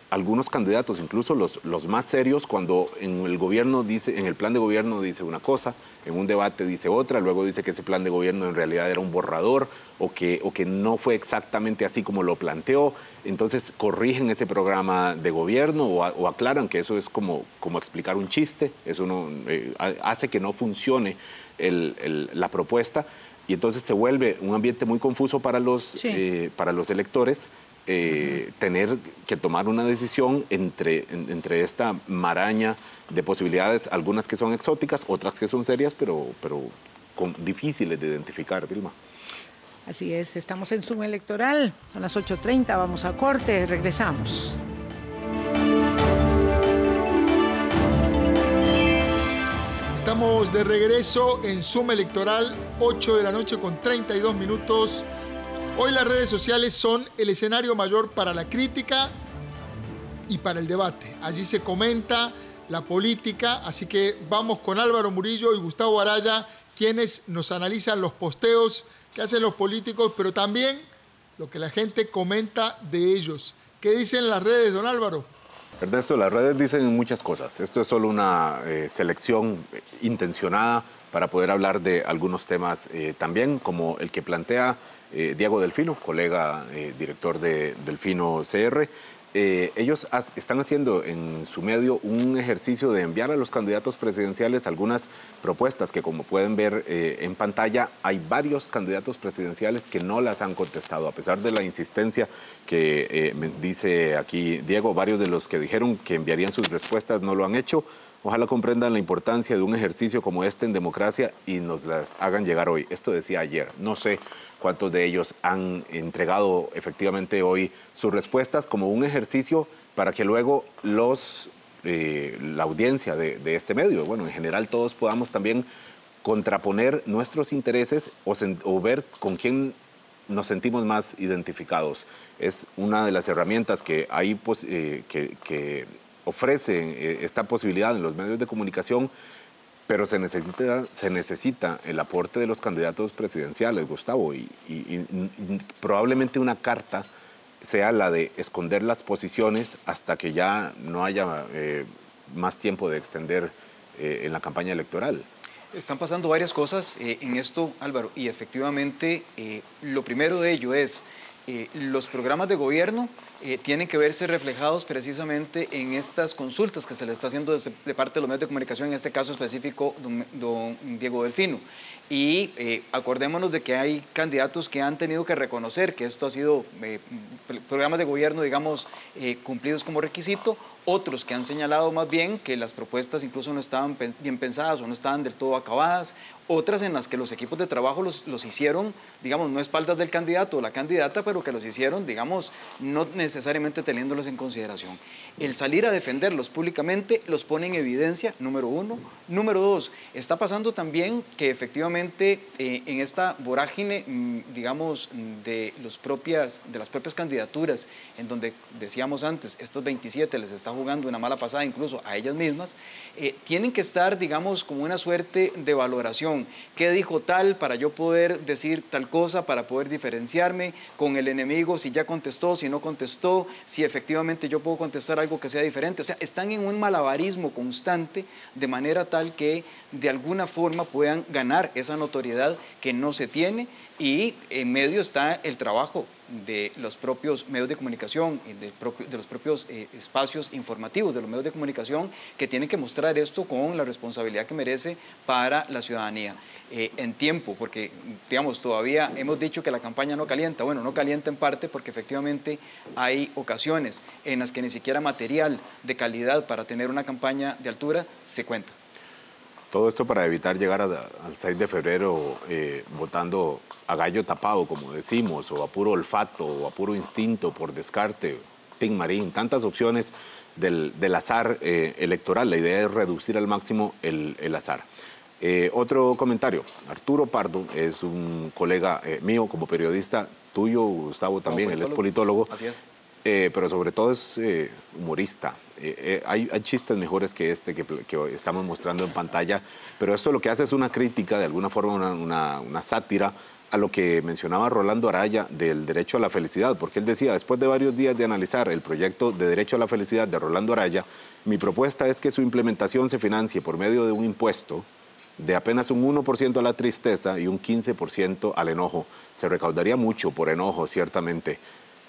S3: algunos candidatos, incluso los, los más serios, cuando en el gobierno dice, en el plan de gobierno dice una cosa, en un debate dice otra, luego dice que ese plan de gobierno en realidad era un borrador o que, o que no fue exactamente así como lo planteó. Entonces corrigen ese programa de gobierno o, aclaran que eso es como, como explicar un chiste, eso no, eh, hace que no funcione la propuesta y entonces se vuelve un ambiente muy confuso para los, eh, para los electores eh, tener que tomar una decisión entre, entre esta maraña de posibilidades, algunas que son exóticas, otras que son serias, pero, pero con, difíciles de identificar, Vilma.
S2: Así es, estamos en Zoom Electoral, son las 8.30, vamos a corte, regresamos.
S1: Estamos de regreso en Zoom Electoral, 8 de la noche con 32 minutos. Hoy las redes sociales son el escenario mayor para la crítica y para el debate. Allí se comenta la política, así que vamos con Álvaro Murillo y Gustavo Araya, quienes nos analizan los posteos que hacen los políticos, pero también lo que la gente comenta de ellos. ¿Qué dicen las redes, don Álvaro?
S3: Ernesto, las redes dicen muchas cosas. Esto es solo una eh, selección intencionada para poder hablar de algunos temas eh, también, como el que plantea eh, Diego Delfino, colega director de Delfino CR, eh, ellos están haciendo en su medio un ejercicio de enviar a los candidatos presidenciales algunas propuestas que como pueden ver eh, en pantalla hay varios candidatos presidenciales que no las han contestado a pesar de la insistencia que eh, me dice aquí Diego, varios de los que dijeron que enviarían sus respuestas no lo han hecho. Ojalá comprendan la importancia de un ejercicio como este en democracia y nos las hagan llegar hoy. Esto decía ayer. No sé cuántos de ellos han entregado efectivamente hoy sus respuestas como un ejercicio para que luego los, eh, la audiencia de, este medio, bueno, en general todos podamos también contraponer nuestros intereses o, ver con quién nos sentimos más identificados. Es una de las herramientas que, hay, pues, eh, que, que eh, esta posibilidad en los medios de comunicación pero se necesita, se necesita el aporte de los candidatos presidenciales, Gustavo, y, probablemente una carta sea la de esconder las posiciones hasta que ya no haya eh, más tiempo de extender eh, en la campaña electoral.
S4: Están pasando varias cosas eh, en esto, Álvaro, y efectivamente lo primero de ello es los programas de gobierno eh, tienen que verse reflejados precisamente en estas consultas que se le está haciendo de parte de los medios de comunicación, en este caso específico, don, Diego Delfino. Y eh, acordémonos de que hay candidatos que han tenido que reconocer que esto ha sido eh, programas de gobierno, digamos, cumplidos como requisito, otros que han señalado más bien que las propuestas incluso no estaban bien pensadas o no estaban del todo acabadas, otras en las que los equipos de trabajo los, los hicieron, digamos, no espaldas del candidato o la candidata, pero que los hicieron, digamos, no necesariamente teniéndolos en consideración. El salir a defenderlos públicamente los pone en evidencia, número uno. Número dos, está pasando también que efectivamente eh, en esta vorágine, mm, digamos, de, los propias, de las propias candidaturas, en donde decíamos antes, estos 27 les jugando una mala pasada incluso a ellas mismas, eh, tienen que estar, digamos, como una suerte de valoración. ¿Qué dijo tal para yo poder decir tal cosa, para poder diferenciarme con el enemigo, si ya contestó, si no contestó, si efectivamente yo puedo contestar algo que sea diferente? O sea, están en un malabarismo constante de manera tal que de alguna forma puedan ganar esa notoriedad que no se tiene y en medio está el trabajo de los propios medios de comunicación, de, de los propios eh, espacios informativos de los medios de comunicación que tienen que mostrar esto con la responsabilidad que merece para la ciudadanía. Eh, en tiempo, porque digamos, todavía hemos dicho que la campaña no calienta. Bueno, no calienta en parte porque efectivamente hay ocasiones en las que ni siquiera material de calidad para tener una campaña de altura se cuenta.
S3: Todo esto para evitar llegar al 6 de febrero eh, votando a gallo tapado, como decimos, o a puro olfato, o a puro instinto, por descarte, Tim Marín, tantas opciones del, azar eh, electoral. La idea es reducir al máximo el, azar. Eh, otro comentario, Arturo Pardo es un colega mío como periodista, tuyo, Gustavo también, él es politólogo. Así es. Eh, pero sobre todo es eh, humorista. Eh, hay, chistes mejores que este que, estamos mostrando en pantalla, pero esto lo que hace es una crítica, de alguna forma una, sátira a lo que mencionaba Rolando Araya del derecho a la felicidad, porque él decía, después de varios días de analizar el proyecto de derecho a la felicidad de Rolando Araya, mi propuesta es que su implementación se financie por medio de un impuesto de apenas un 1% a la tristeza y un 15% al enojo. Se recaudaría mucho por enojo, ciertamente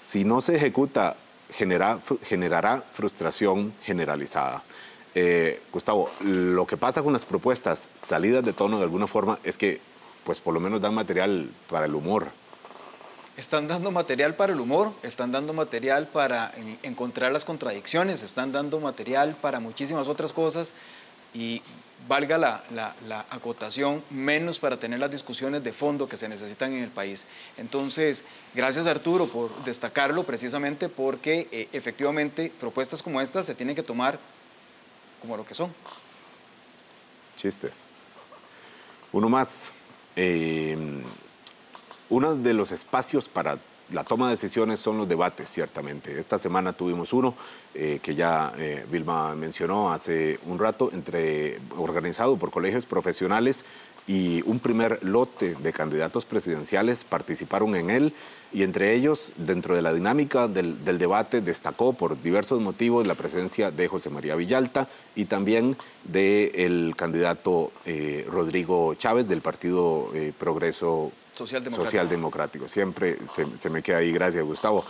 S3: si no se ejecuta, generará frustración generalizada. Eh, Gustavo, lo que pasa con las propuestas salidas de tono de alguna forma es que, pues por lo menos dan material para el humor.
S4: Están dando material para el humor, están dando material para encontrar las contradicciones, están dando material para muchísimas otras cosas, y valga la, la, acotación, menos para tener las discusiones de fondo que se necesitan en el país. Entonces, gracias Arturo por destacarlo precisamente porque eh, efectivamente propuestas como estas se tienen que tomar como lo que son.
S3: Chistes. Uno más. Eh, uno de los espacios para la toma de decisiones son los debates, ciertamente. Esta semana tuvimos uno eh, que ya eh, Vilma mencionó hace un rato, entre, organizado por colegios profesionales y un primer lote de candidatos presidenciales participaron en él y entre ellos, dentro de la dinámica del, debate, destacó por diversos motivos la presencia de José María Villalta y también del candidato eh, Rodrigo Chávez del Partido Progreso Socialdemocrático. Siempre se, me queda ahí, gracias Gustavo.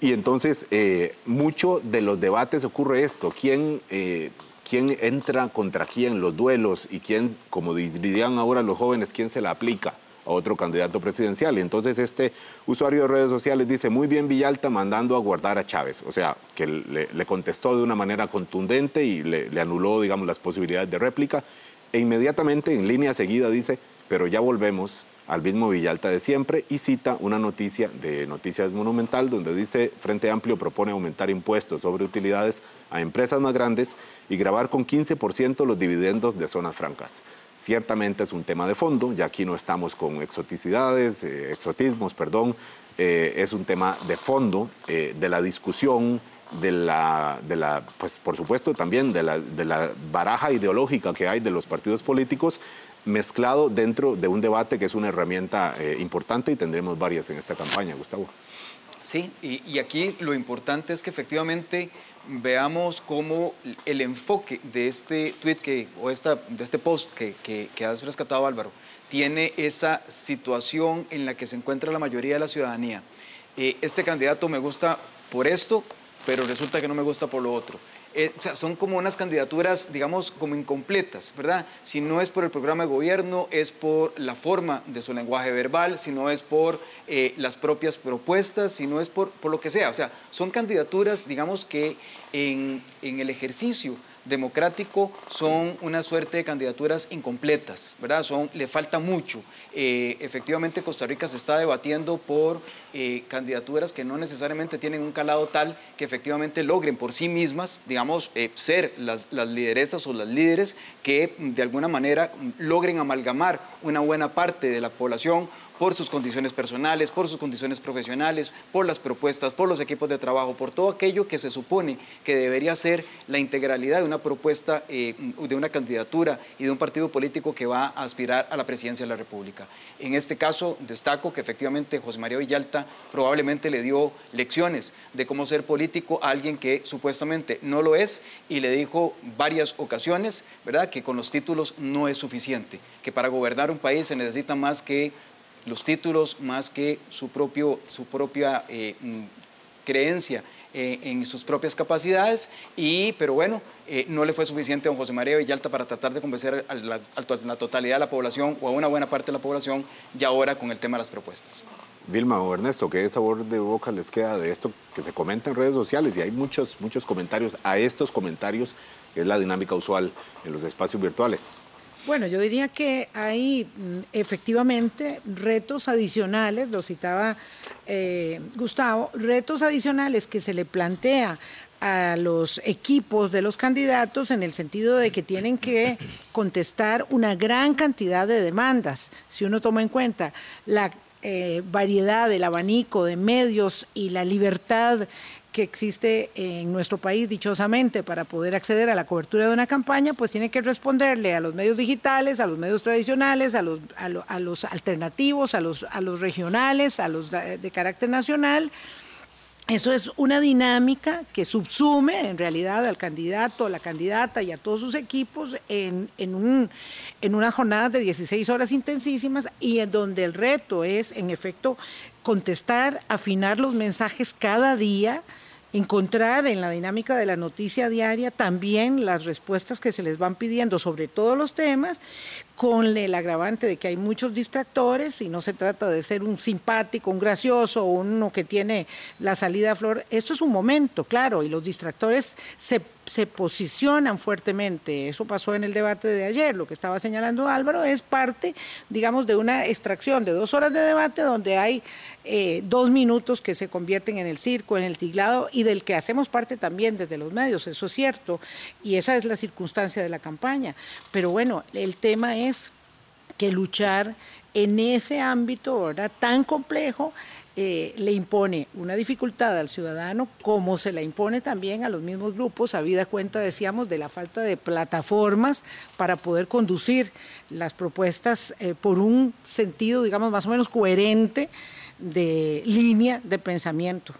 S3: Y entonces, eh, mucho de los debates ocurre esto, ¿quién, eh, quién entra contra quién, los duelos, y quién, como dirían ahora los jóvenes, quién se la aplica a otro candidato presidencial. Entonces este usuario de redes sociales dice, muy bien Villalta mandando a guardar a Chávez. O sea, que le, contestó de una manera contundente y le, le, anuló, digamos, las posibilidades de réplica. E inmediatamente, en línea seguida, dice, pero ya volvemos al mismo Villalta de siempre y cita una noticia de Noticias Monumental donde dice Frente Amplio propone aumentar impuestos sobre utilidades a empresas más grandes y grabar con 15% los dividendos de zonas francas. Ciertamente es un tema de fondo, ya aquí no estamos con exoticidades, eh, exotismos, perdón, eh, es un tema de fondo eh, de la discusión, de la, de la, pues por supuesto también de la, de la baraja ideológica que hay de los partidos políticos mezclado dentro de un debate que es una herramienta eh, importante y tendremos varias en esta campaña, Gustavo.
S4: Sí, y, aquí lo importante es que efectivamente veamos cómo el enfoque de este tweet que, o esta, de este post que, que, has rescatado Álvaro tiene esa situación en la que se encuentra la mayoría de la ciudadanía. Eh, este candidato me gusta por esto, pero resulta que no me gusta por lo otro. Eh, o sea, son como unas candidaturas, digamos, como incompletas, ¿verdad? Si no es por el programa de gobierno, es por la forma de su lenguaje verbal, si no es por eh, las propias propuestas, si no es por, por lo que sea. O sea, son candidaturas, digamos, que en, en el ejercicio democrático son una suerte de candidaturas incompletas, ¿verdad? Son, le falta mucho. Eh, efectivamente, Costa Rica se está debatiendo por eh, candidaturas que no necesariamente tienen un calado tal que efectivamente logren por sí mismas, digamos, eh, ser las, las, lideresas o las líderes que de alguna manera logren amalgamar una buena parte de la población por sus condiciones personales, por sus condiciones profesionales, por las propuestas, por los equipos de trabajo, por todo aquello que se supone que debería ser la integralidad de una propuesta, eh, de una candidatura y de un partido político que va a aspirar a la presidencia de la República. En este caso, destaco que efectivamente José María Villalta probablemente le dio lecciones de cómo ser político a alguien que supuestamente no lo es y le dijo varias ocasiones, ¿verdad?, que con los títulos no es suficiente, que para gobernar un país se necesita más que los títulos más que su, propio, su propia eh, mm, creencia eh, en sus propias capacidades, y, pero bueno, eh, no le fue suficiente a don José María Villalta para tratar de convencer a la, totalidad de la población o a una buena parte de la población, y ahora con el tema de las propuestas.
S3: Vilma o Ernesto, ¿qué sabor de boca les queda de esto que se comenta en redes sociales? Y hay muchos, muchos comentarios a estos comentarios, que es la dinámica usual en los espacios virtuales.
S2: Bueno, yo diría que hay mm, efectivamente retos adicionales, lo citaba eh, Gustavo, retos adicionales que se le plantea a los equipos de los candidatos en el sentido de que tienen que contestar una gran cantidad de demandas. Si uno toma en cuenta la eh, variedad, del abanico de medios y la libertad que existe en nuestro país dichosamente para poder acceder a la cobertura de una campaña, pues tiene que responderle a los medios digitales, a los medios tradicionales, a los, a, los alternativos, a los, a los regionales, a los de carácter nacional. Eso es una dinámica que subsume en realidad al candidato, a la candidata y a todos sus equipos en, en, un, en una jornada de 16 horas intensísimas y en donde el reto es, en efecto, contestar, afinar los mensajes cada día, encontrar en la dinámica de la noticia diaria también las respuestas que se les van pidiendo sobre todos los temas, con el agravante de que hay muchos distractores y no se trata de ser un simpático, un gracioso, uno que tiene la salida a flor. Esto es un momento, claro, y los distractores se, se posicionan fuertemente. Eso pasó en el debate de ayer. Lo que estaba señalando Álvaro es parte, digamos, de una extracción de dos horas de debate donde hay eh, dos minutos que se convierten en el circo, en el tiglado y del que hacemos parte también desde los medios, eso es cierto, y esa es la circunstancia de la campaña. Pero bueno, el tema es que luchar en ese ámbito tan complejo eh, le impone una dificultad al ciudadano, como se la impone también a los mismos grupos, habida cuenta, decíamos, de la falta de plataformas para poder conducir las propuestas eh, por un sentido, digamos, más o menos coherente de línea de pensamiento.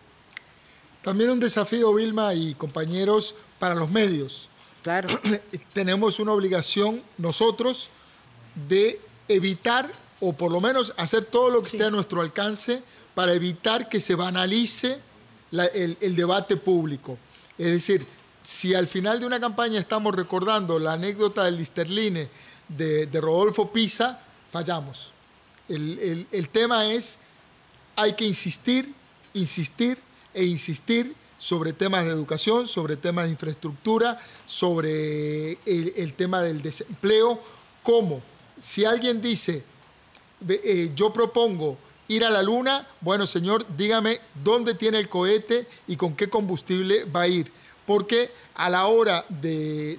S1: También un desafío, Vilma y compañeros, para los medios.
S2: Claro.
S1: Tenemos una obligación nosotros de evitar o por lo menos hacer todo lo que esté a nuestro alcance para evitar que se banalice el, debate público. Es decir, si al final de una campaña estamos recordando la anécdota del Listerline de, Rodolfo Pisa, fallamos. el tema es hay que insistir, insistir e insistir sobre temas de educación, sobre temas de infraestructura, sobre el, tema del desempleo. ¿Cómo? Si alguien dice, eh, yo propongo ir a la luna, bueno, señor, dígame dónde tiene el cohete y con qué combustible va a ir. Porque a la hora de,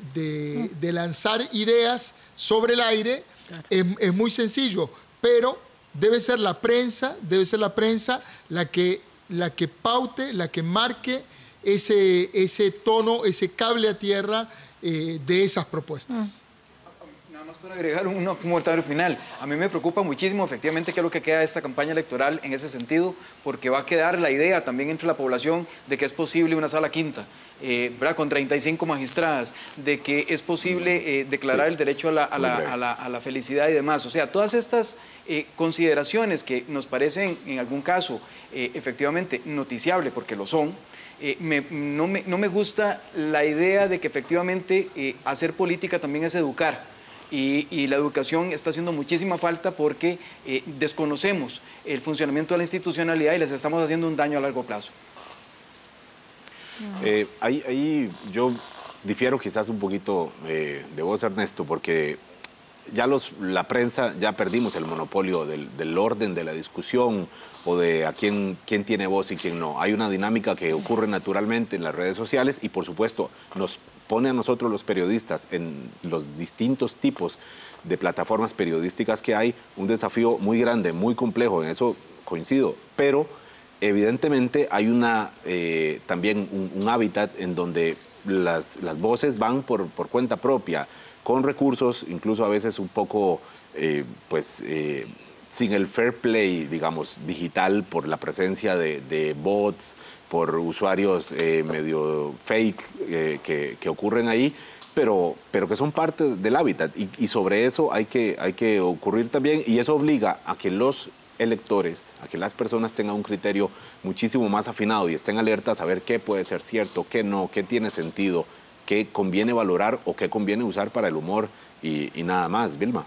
S1: lanzar ideas sobre el aire es muy sencillo, pero debe ser la prensa, debe ser la prensa la que, la que paute, la que marque ese, ese tono, ese cable a tierra eh, de esas propuestas.
S4: Mm. Más para agregar un, un comentario final. A mí me preocupa muchísimo efectivamente qué es lo que queda de esta campaña electoral en ese sentido, porque va a quedar la idea también entre la población de que es posible una sala quinta. Eh, con 35 magistradas, de que es posible eh, declarar el derecho a la, a, la, a, la, a la, felicidad y demás. O sea, todas estas eh, consideraciones que nos parecen en algún caso eh, efectivamente noticiables, porque lo son, eh, no, me, gusta la idea de que efectivamente hacer política también es educar. Y, la educación está haciendo muchísima falta porque desconocemos el funcionamiento de la institucionalidad y les estamos haciendo un daño a largo plazo.
S3: ahí, ahí, yo difiero quizás un poquito de vos, Ernesto, porque ya los, la prensa, ya perdimos el monopolio del, orden de la discusión o de a quién, quién tiene voz y quién no. Hay una dinámica que ocurre naturalmente en las redes sociales y por supuesto nos pone a nosotros los periodistas en los distintos tipos de plataformas periodísticas que hay un desafío muy grande, muy complejo, en eso coincido, pero evidentemente hay una, eh, también un, hábitat en donde las, las voces van por, por cuenta propia con recursos, incluso a veces un poco, eh, pues, eh, sin el fair play, digamos, digital, por la presencia de, bots, por usuarios eh, medio fake que, ocurren ahí, pero, pero que son parte del hábitat. Y, sobre eso hay que, hay que ocurrir también, y eso obliga a que los electores, a que las personas tengan un criterio muchísimo más afinado y estén alertas a ver qué puede ser cierto, qué no, qué tiene sentido, qué conviene valorar o qué conviene usar para el humor y, nada más, Vilma.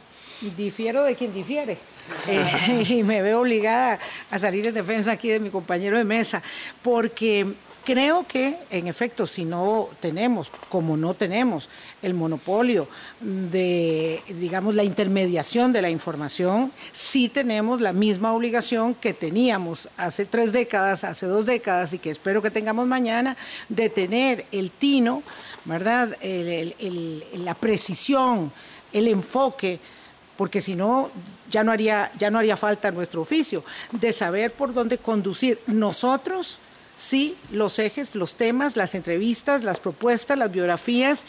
S2: Difiero de quien difiere eh, y me veo obligada a salir en defensa aquí de mi compañero de mesa, porque creo que, en efecto, si no tenemos, como no tenemos, el monopolio de, digamos, la intermediación de la información, sí tenemos la misma obligación que teníamos hace tres décadas, hace dos décadas y que espero que tengamos mañana, de tener el tino ¿verdad? la precisión, el enfoque, porque si no, ya no, haría, ya no haría falta nuestro oficio, de saber por dónde conducir nosotros, sí, los ejes, los temas, las entrevistas, las propuestas, las biografías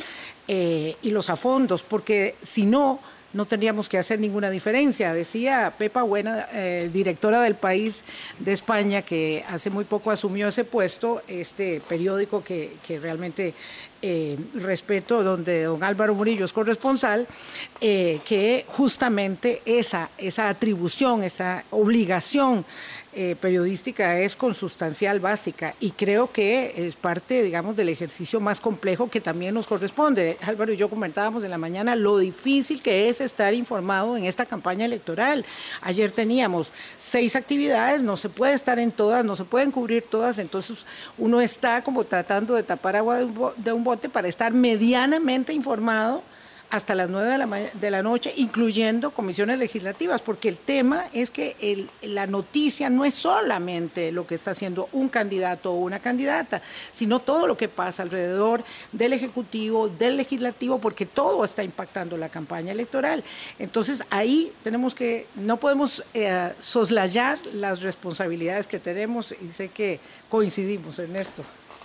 S2: eh, y los afondos, porque si no, no tendríamos que hacer ninguna diferencia. Decía Pepa Buena, eh, directora del país de España, que hace muy poco asumió ese puesto, este periódico que, realmente eh, respeto, donde don Álvaro Murillo es corresponsal, eh, que justamente esa, esa atribución, esa obligación eh, periodística es consustancial básica y creo que es parte, digamos, del ejercicio más complejo que también nos corresponde. Álvaro y yo comentábamos en la mañana lo difícil que es estar informado en esta campaña electoral. Ayer teníamos seis actividades, no se puede estar en todas, no se pueden cubrir todas, entonces uno está como tratando de tapar agua de un bote para estar medianamente informado hasta las 9 de la, de la noche, incluyendo comisiones legislativas, porque el tema es que la noticia no es solamente lo que está haciendo un candidato o una candidata, sino todo lo que pasa alrededor del Ejecutivo, del Legislativo, porque todo está impactando la campaña electoral. Entonces ahí tenemos que, no podemos eh, soslayar las responsabilidades que tenemos y sé que coincidimos en esto.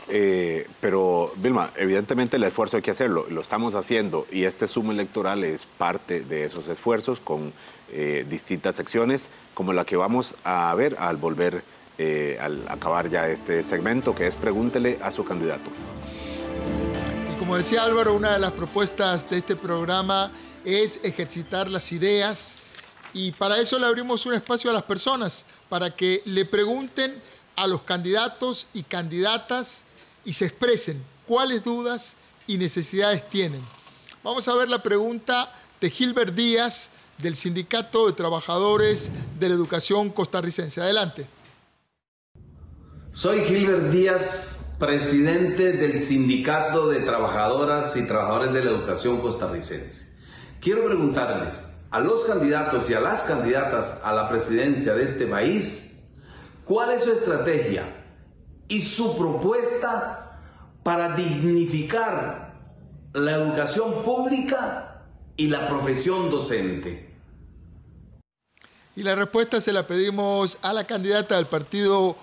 S3: Eh, pero, Vilma, evidentemente el esfuerzo hay que hacerlo, lo estamos haciendo y este sumo electoral es parte de esos esfuerzos con eh, distintas secciones, como la que vamos a ver al volver, eh, al acabar ya este segmento, que es Pregúntele a su candidato.
S1: Y como decía Álvaro, una de las propuestas de este programa es ejercitar las ideas y para eso le abrimos un espacio a las personas, para que le pregunten a los candidatos y candidatas y se expresen cuáles dudas y necesidades tienen. Vamos a ver la pregunta de Gilbert Díaz del Sindicato de Trabajadores de la Educación Costarricense. Adelante.
S7: Soy Gilbert Díaz, presidente del Sindicato de Trabajadoras y Trabajadores de la Educación Costarricense. Quiero preguntarles a los candidatos y a las candidatas a la presidencia de este país, ¿cuál es su estrategia y su propuesta para dignificar la educación pública y la profesión docente.
S1: Y la respuesta se la pedimos a la candidata del partido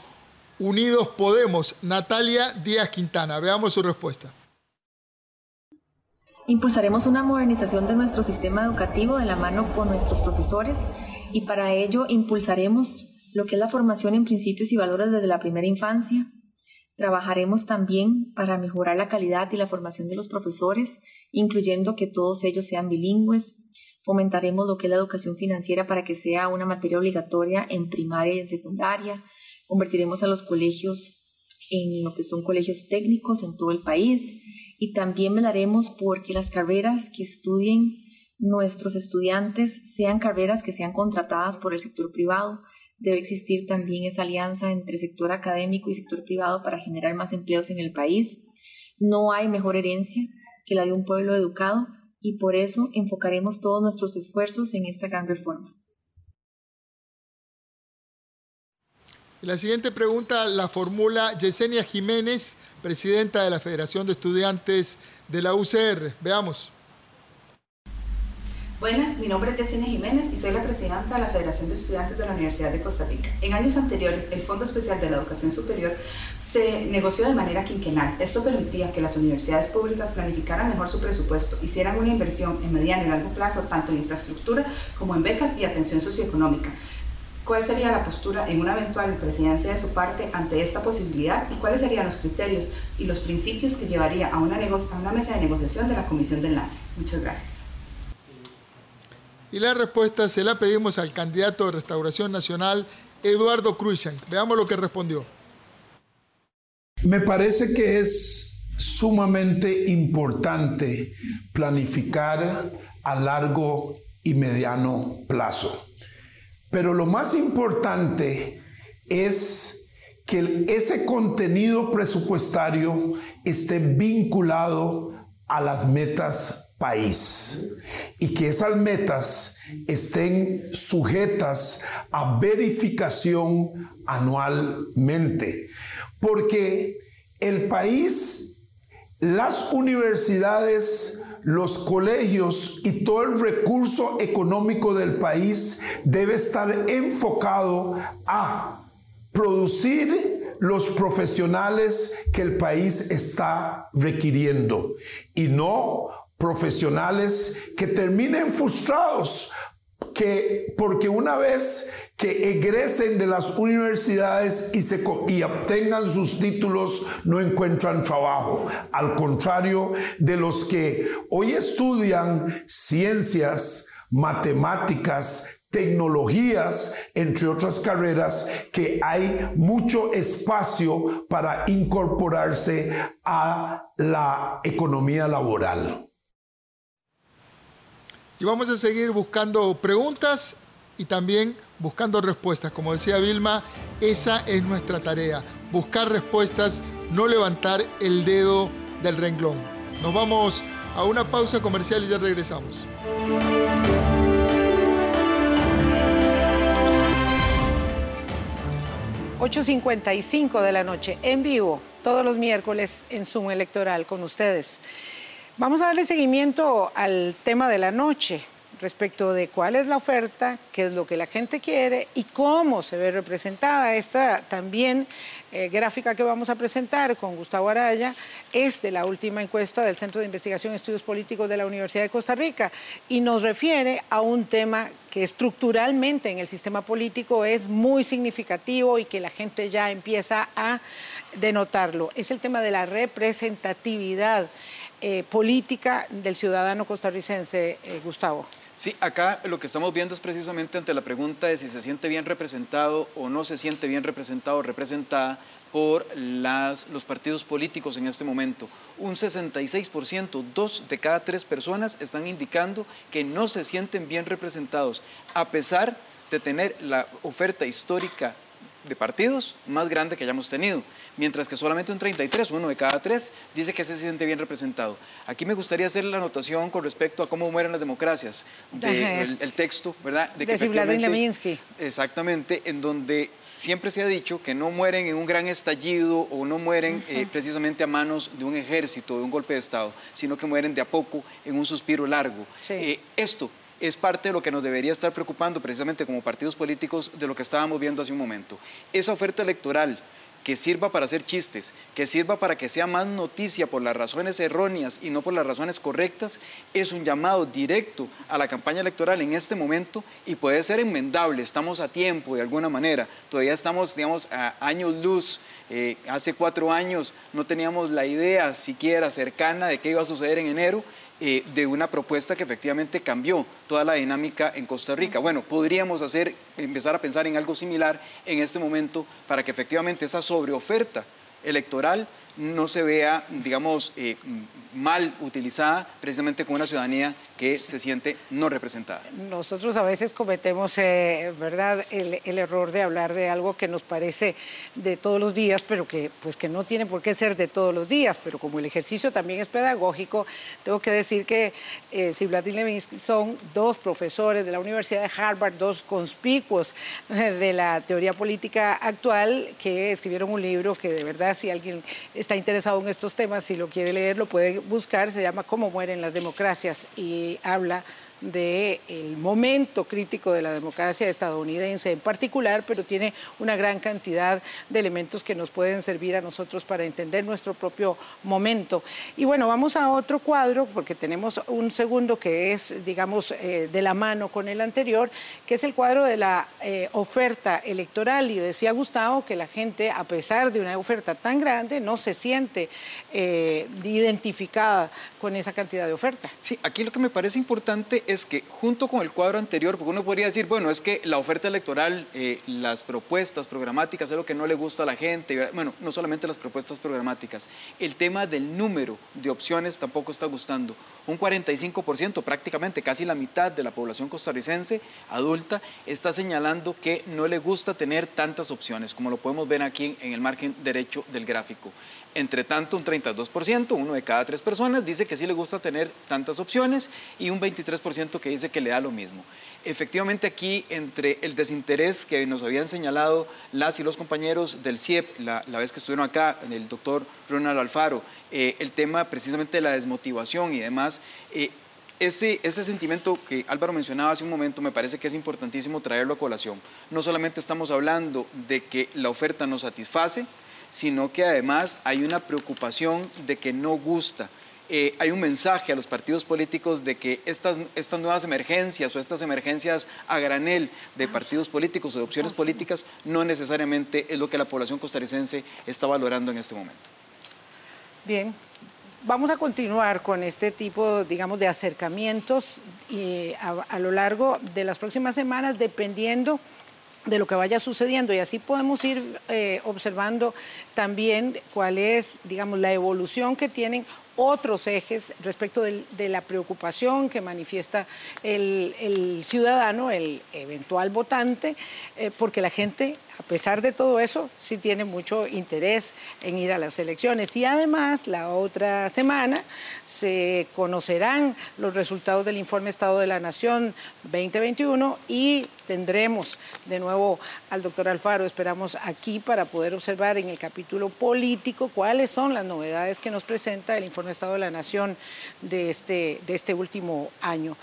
S1: Unidos Podemos, Natalia Díaz Quintana. Veamos su respuesta.
S8: Impulsaremos una modernización de nuestro sistema educativo de la mano con nuestros profesores y para ello impulsaremos lo que es la formación en principios y valores desde la primera infancia, Trabajaremos también para mejorar la calidad y la formación de los profesores, incluyendo que todos ellos sean bilingües. Fomentaremos lo que es la educación financiera para que sea una materia obligatoria en primaria y en secundaria. Convertiremos a los colegios en lo que son colegios técnicos en todo el país y también velaremos porque las carreras que estudien nuestros estudiantes sean carreras que sean contratadas por el sector privado Debe existir también esa alianza entre sector académico y sector privado para generar más empleos en el país. No hay mejor herencia que la de un pueblo educado y por eso enfocaremos todos nuestros esfuerzos en esta gran reforma.
S1: La siguiente pregunta la formula Yesenia Jiménez, presidenta de la Federación de Estudiantes de la UCR. Veamos.
S9: Buenas, mi nombre es Yesenia Jiménez y soy la presidenta de la Federación de Estudiantes de la Universidad de Costa Rica. En años anteriores, el Fondo Especial de la Educación Superior se negoció de manera quinquenal. Esto permitía que las universidades públicas planificaran mejor su presupuesto, hicieran una inversión en mediano y largo plazo, tanto en infraestructura como en becas y atención socioeconómica. ¿Cuál sería la postura en una eventual presidencia de su parte ante esta posibilidad y cuáles serían los criterios y los principios que llevaría a una, a una mesa de negociación de la Comisión de Enlace? Muchas gracias.
S1: Y la respuesta se la pedimos al candidato de Restauración Nacional, Eduardo Cruikshank. Veamos lo que respondió.
S10: Me parece que es sumamente importante planificar a largo y mediano plazo. Pero lo más importante es que ese contenido presupuestario esté vinculado a las metas país y que esas metas estén sujetas a verificación anualmente. Porque el país, las universidades, los colegios y todo el recurso económico del país debe estar enfocado a producir los profesionales que el país está requiriendo y no profesionales que terminen frustrados que porque una vez que egresen de las universidades y, y obtengan sus títulos no encuentran trabajo. Al contrario de los que hoy estudian ciencias, matemáticas, tecnologías, entre otras carreras, que hay mucho espacio para incorporarse a la economía laboral.
S1: Y vamos a seguir buscando preguntas y también buscando respuestas. Como decía Vilma, esa es nuestra tarea, buscar respuestas, no levantar el dedo del renglón. Nos vamos a una pausa comercial y ya regresamos.
S2: ...8.55 de la noche, en vivo, todos los miércoles en Zoom Electoral con ustedes. Vamos a darle seguimiento al tema de la noche, respecto de cuál es la oferta, qué es lo que la gente quiere y cómo se ve representada. Esta también eh, gráfica que vamos a presentar con Gustavo Araya es de la última encuesta del Centro de Investigación y Estudios Políticos de la Universidad de Costa Rica y nos refiere a un tema que estructuralmente en el sistema político es muy significativo y que la gente ya empieza a denotarlo. Es el tema de la representatividad eh, política del ciudadano costarricense, eh, Gustavo.
S4: Sí, acá lo que estamos viendo es precisamente ante la pregunta de si se siente bien representado o no se siente bien representado o representada por los partidos políticos en este momento. Un 66%, dos de cada tres personas están indicando que no se sienten bien representados, a pesar de tener la oferta histórica de partidos más grande que hayamos tenido mientras que solamente un 33, uno de cada tres, dice que se siente bien representado. Aquí me gustaría hacer la anotación con respecto a cómo mueren las democracias, de, el, texto, ¿verdad?
S2: De, que Leminsky.
S4: Exactamente, en donde siempre se ha dicho que no mueren en un gran estallido o no mueren eh, precisamente a manos de un ejército, de un golpe de Estado, sino que mueren de a poco en un suspiro largo. Eh, esto es parte de lo que nos debería estar preocupando precisamente como partidos políticos de lo que estábamos viendo hace un momento. Esa oferta electoral que sirva para hacer chistes, que sirva para que sea más noticia por las razones erróneas y no por las razones correctas, es un llamado directo a la campaña electoral en este momento y puede ser enmendable, estamos a tiempo de alguna manera, todavía estamos, digamos, a años luz. Eh, hace cuatro años no teníamos la idea siquiera cercana de qué iba a suceder en enero eh, de una propuesta que efectivamente cambió toda la dinámica en Costa Rica. Bueno, podríamos hacer, empezar a pensar en algo similar en este momento para que efectivamente esa sobreoferta electoral no se vea, digamos, eh, mal utilizada precisamente con una ciudadanía que se siente no representada.
S2: Nosotros a veces cometemos, eh, ¿verdad?, el, error de hablar de algo que nos parece de todos los días, pero que, pues, que no tiene por qué ser de todos los días. Pero como el ejercicio también es pedagógico, tengo que decir que eh, y Levinsky son dos profesores de la Universidad de Harvard, dos conspicuos de la teoría política actual, que escribieron un libro que de verdad, si alguien está interesado en estos temas, si lo quiere leer, lo puede buscar, se llama Cómo mueren las democracias y habla del el momento crítico de la democracia estadounidense en particular, pero tiene una gran cantidad de elementos que nos pueden servir a nosotros para entender nuestro propio momento. Y bueno, vamos a otro cuadro, porque tenemos un segundo que es, digamos, eh, de la mano con el anterior, que es el cuadro de la eh, oferta electoral. Y decía Gustavo que la gente, a pesar de una oferta tan grande, no se siente eh, identificada con esa cantidad de oferta.
S4: Sí, aquí lo que me parece importante es que junto con el cuadro anterior, porque uno podría decir, bueno, es que la oferta electoral, eh, las propuestas programáticas es lo que no le gusta a la gente, bueno, no solamente las propuestas programáticas, el tema del número de opciones tampoco está gustando. Un 45%, prácticamente casi la mitad de la población costarricense adulta, está señalando que no le gusta tener tantas opciones, como lo podemos ver aquí en el margen derecho del gráfico. Entre tanto, un 32%, uno de cada tres personas, dice que sí le gusta tener tantas opciones y un 23% que dice que le da lo mismo. Efectivamente, aquí, entre el desinterés que nos habían señalado las y los compañeros del CIEP, la, vez que estuvieron acá, el doctor Ronald Alfaro, eh, el tema precisamente de la desmotivación y demás, eh, ese, ese, sentimiento que Álvaro mencionaba hace un momento me parece que es importantísimo traerlo a colación. No solamente estamos hablando de que la oferta nos satisface, sino que además hay una preocupación de que no gusta. eh, hay un mensaje a los partidos políticos de que estas, estas nuevas emergencias o estas emergencias a granel de partidos políticos o de opciones políticas no necesariamente es lo que la población costarricense está valorando en este momento.
S2: Bien, vamos a continuar con este tipo, digamos, de acercamientos y a, lo largo de las próximas semanas, dependiendo de lo que vaya sucediendo. Y así podemos ir eh, observando también cuál es, digamos, la evolución que tienen otros ejes respecto de la preocupación que manifiesta el, ciudadano, el eventual votante, eh, porque la gente a pesar de todo eso, sí tiene mucho interés en ir a las elecciones. Y además, la otra semana se conocerán los resultados del informe Estado de la Nación 2021 y tendremos de nuevo al doctor Alfaro, esperamos aquí para poder observar en el capítulo político cuáles son las novedades que nos presenta el informe Estado de la Nación de este, de este último año.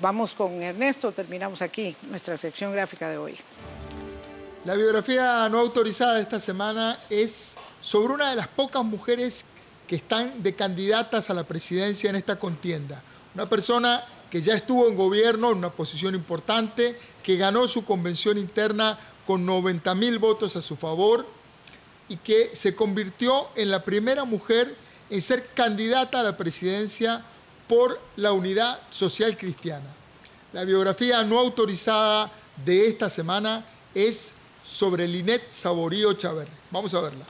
S2: Vamos con Ernesto, terminamos aquí nuestra sección gráfica de hoy.
S1: La biografía no autorizada de esta semana es sobre una de las pocas mujeres que están de candidatas a la presidencia en esta contienda. Una persona que ya estuvo en gobierno en una posición importante, que ganó su convención interna con 90 mil votos a su favor y que se convirtió en la primera mujer en ser candidata a la presidencia por la Unidad Social Cristiana. La biografía no autorizada de esta semana es sobre Linet Saborío Chaverri. Vamos a verla.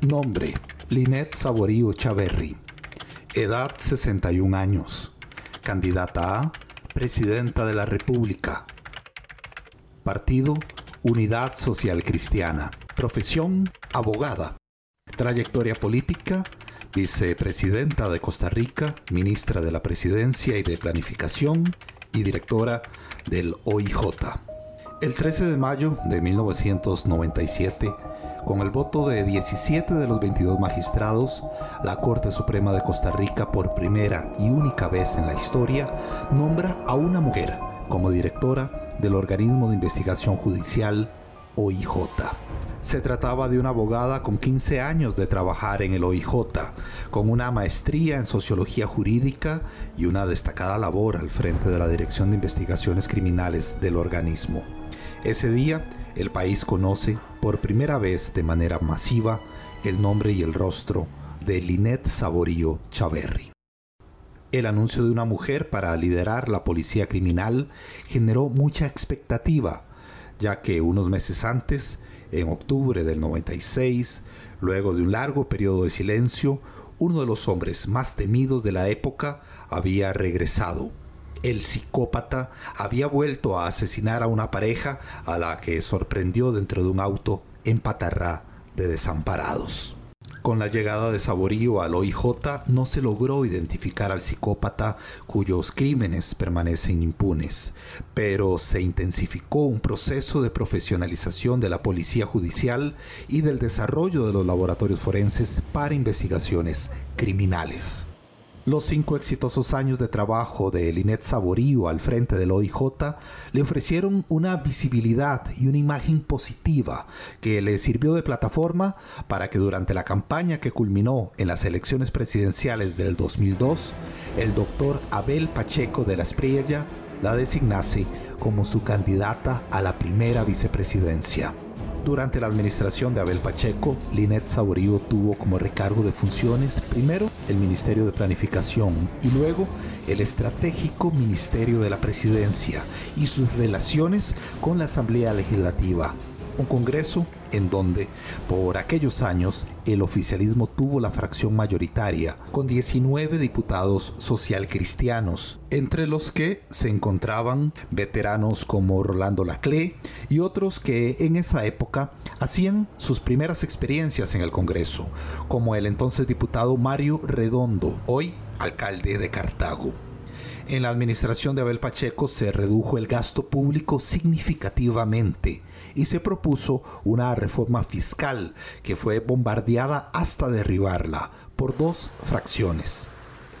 S6: Nombre, Linet Saborío Chaverri. Edad 61 años. Candidata a Presidenta de la República. Partido Unidad Social Cristiana. Profesión Abogada. Trayectoria política Vicepresidenta de Costa Rica, Ministra de la Presidencia y de Planificación y Directora del OIJ. El 13 de mayo de 1997, con el voto de 17 de los 22 magistrados, la Corte Suprema de Costa Rica, por primera y única vez en la historia, nombra a una mujer como directora del organismo de investigación judicial OIJ. Se trataba de una abogada con 15 años de trabajar en el OIJ, con una maestría en sociología jurídica y una destacada labor al frente de la Dirección de Investigaciones Criminales del organismo. Ese día, el país conoce por primera vez de manera masiva el nombre y el rostro de Linet Saborío Chaverri. El anuncio de una mujer para liderar la policía criminal generó mucha expectativa, ya que unos meses antes, en octubre del 96, luego de un largo periodo de silencio, uno de los hombres más temidos de la época había regresado el psicópata había vuelto a asesinar a una pareja a la que sorprendió dentro de un auto en Patarrá de desamparados. Con la llegada de Saborío al OIJ no se logró identificar al psicópata cuyos crímenes permanecen impunes, pero se intensificó un proceso de profesionalización de la policía judicial y del desarrollo de los laboratorios forenses para investigaciones criminales. Los cinco exitosos años de trabajo de Linet Saborío al frente del OIJ le ofrecieron una visibilidad y una imagen positiva que le sirvió de plataforma para que durante la campaña que culminó en las elecciones presidenciales del 2002, el doctor Abel Pacheco de la Espriella la designase como su candidata a la primera vicepresidencia. Durante la administración de Abel Pacheco, Linet Saborío tuvo como recargo de funciones primero el Ministerio de Planificación y luego el estratégico Ministerio de la Presidencia y sus relaciones con la Asamblea Legislativa, un Congreso en donde por aquellos años el oficialismo tuvo la fracción mayoritaria, con 19 diputados socialcristianos, entre los que se encontraban veteranos como Rolando Laclé y otros que en esa época hacían sus primeras experiencias en el Congreso, como el entonces diputado Mario Redondo, hoy alcalde de Cartago. En la administración de Abel Pacheco se redujo el gasto público significativamente y se propuso una reforma fiscal que fue bombardeada hasta derribarla por dos fracciones,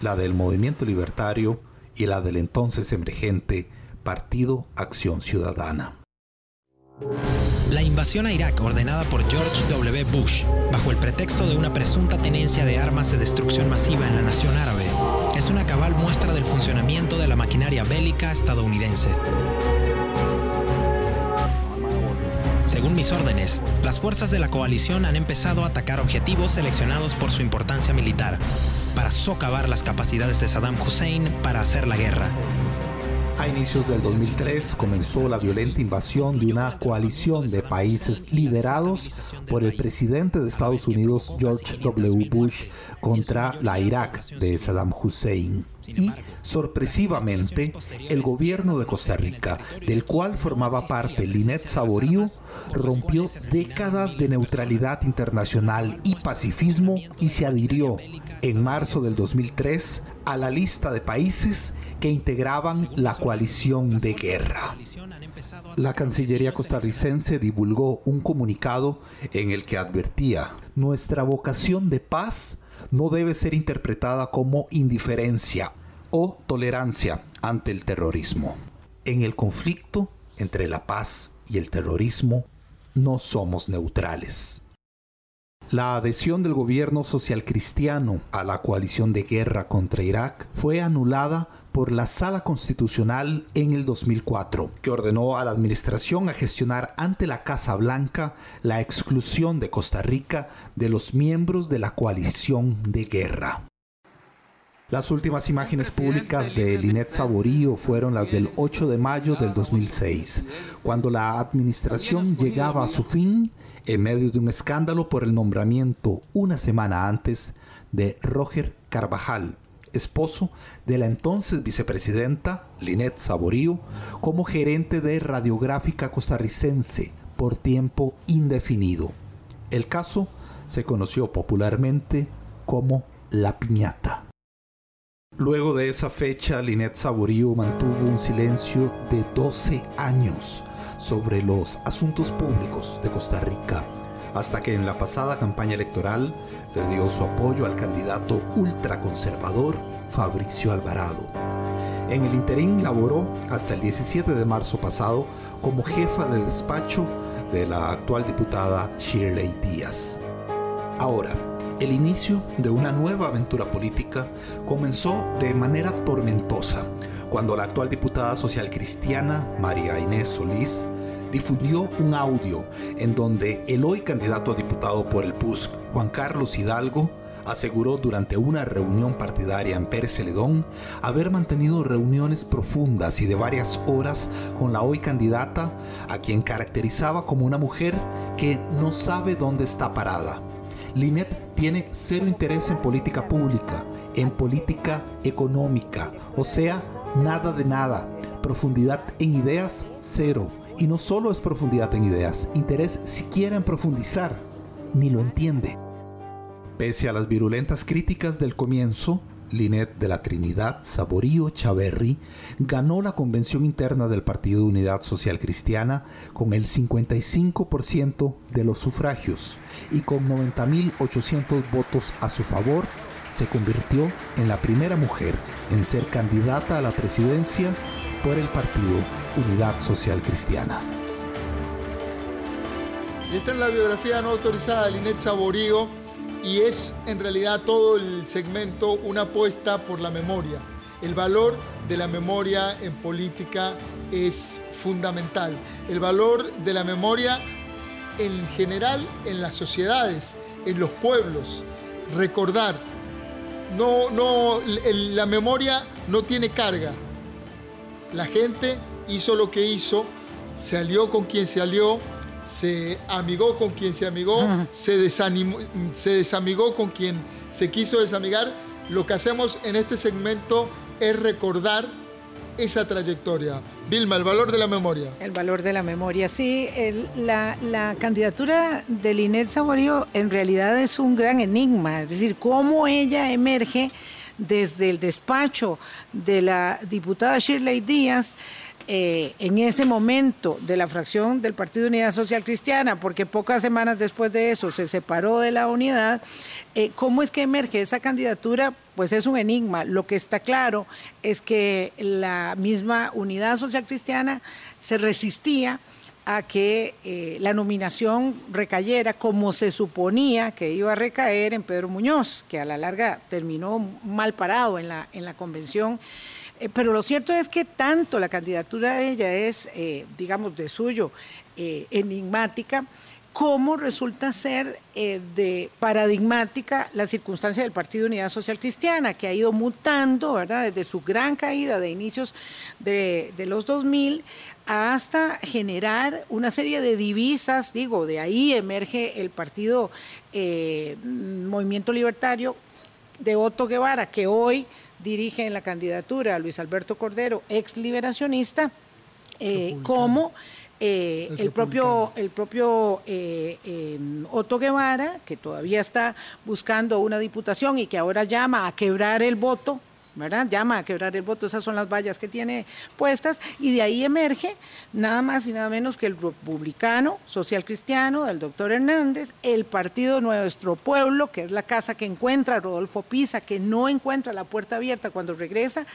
S6: la del movimiento libertario y la del entonces emergente Partido Acción Ciudadana.
S11: La invasión a Irak ordenada por George W. Bush, bajo el pretexto de una presunta tenencia de armas de destrucción masiva en la nación árabe, es una cabal muestra del funcionamiento de la maquinaria bélica estadounidense. Según mis órdenes, las fuerzas de la coalición han empezado a atacar objetivos seleccionados por su importancia militar, para socavar las capacidades de Saddam Hussein para hacer la guerra.
S6: A inicios del 2003 comenzó la violenta invasión de una coalición de países liderados por el presidente de Estados Unidos George W. Bush contra la Irak de Saddam Hussein. Y, sorpresivamente, el gobierno de Costa Rica, del cual formaba parte Linet Saborío, rompió décadas de neutralidad internacional y pacifismo y se adhirió en marzo del 2003 a la lista de países que integraban la coalición de guerra. La Cancillería costarricense divulgó un comunicado en el que advertía, nuestra vocación de paz no debe ser interpretada como indiferencia o tolerancia ante el terrorismo. En el conflicto entre la paz y el terrorismo no somos neutrales. La adhesión del gobierno social cristiano a la coalición de guerra contra Irak fue anulada por la Sala Constitucional en el 2004, que ordenó a la administración a gestionar ante la Casa Blanca la exclusión de Costa Rica de los miembros de la coalición de guerra. Las últimas imágenes públicas de Linet Saborío fueron las del 8 de mayo del 2006, cuando la administración llegaba a su fin en medio de un escándalo por el nombramiento una semana antes de Roger Carvajal, esposo de la entonces vicepresidenta Linet Saborío, como gerente de Radiográfica Costarricense por tiempo indefinido. El caso se conoció popularmente como La Piñata. Luego de esa fecha, Linet Saborío mantuvo un silencio de 12 años sobre los asuntos públicos de Costa Rica, hasta que en la pasada campaña electoral le dio su apoyo al candidato ultraconservador Fabricio Alvarado. En el interín laboró hasta el 17 de marzo pasado como jefa de despacho de la actual diputada Shirley Díaz. Ahora, el inicio de una nueva aventura política comenzó de manera tormentosa cuando la actual diputada social cristiana María Inés Solís difundió un audio en donde el hoy candidato a diputado por el PUSC, Juan Carlos Hidalgo, aseguró durante una reunión partidaria en Pérez Celedón haber mantenido reuniones profundas y de varias horas con la hoy candidata, a quien caracterizaba como una mujer que no sabe dónde está parada. Linet tiene cero interés en política pública, en política económica, o sea, nada de nada. Profundidad en ideas, cero. Y no solo es profundidad en ideas, interés siquiera en profundizar, ni lo entiende. Pese a las virulentas críticas del comienzo, Linet de la Trinidad Saborío Chaverri ganó la convención interna del Partido Unidad Social Cristiana con el 55% de los sufragios y con 90.800 votos a su favor, se convirtió en la primera mujer en ser candidata a la presidencia por el Partido Unidad Social Cristiana.
S1: Esta es la biografía no autorizada de Linet Saborío y es en realidad todo el segmento una apuesta por la memoria. El valor de la memoria en política es fundamental. El valor de la memoria en general en las sociedades, en los pueblos. Recordar. No, no, la memoria no tiene carga. La gente hizo lo que hizo, se alió con quien se alió, se amigó con quien se amigó, se, desanimó, se desamigó con quien se quiso desamigar. Lo que hacemos en este segmento es recordar esa trayectoria. Vilma, el valor de la memoria.
S2: El valor de la memoria, sí. la, la, candidatura de Linet Saborío en realidad es un gran enigma, es decir, cómo ella emerge desde el despacho de la diputada Shirley Díaz eh, en ese momento de la fracción del Partido Unidad Social Cristiana, porque pocas semanas después de eso se separó de la unidad, eh, ¿cómo es que emerge esa candidatura? Pues es un enigma. Lo que está claro es que la misma Unidad Social Cristiana se resistía a que eh, la nominación recayera como se suponía que iba a recaer en Pedro Muñoz, que a la larga terminó mal parado en la, en la convención. Eh, pero lo cierto es que tanto la candidatura de ella es, eh, digamos, de suyo, enigmática, como resulta ser de paradigmática la circunstancia del Partido Unidad Social Cristiana, que ha ido mutando, ¿verdad? Desde su gran caída de inicios de, de los 2000 hasta generar una serie de divisas, digo, de ahí emerge el partido eh, Movimiento Libertario de Otto Guevara, que hoy dirige en la candidatura a Luis Alberto Cordero, ex liberacionista, eh, como eh, el, propio, el propio Otto Guevara, que todavía está buscando una diputación y que ahora llama a quebrar el voto ¿verdad? Llama a quebrar el voto, esas son las vallas que tiene puestas, y de ahí emerge nada más y nada menos que el republicano social cristiano del doctor Hernández, el partido Nuestro Pueblo, que es la casa que encuentra Rodolfo Pisa, que no encuentra la puerta abierta cuando regresa.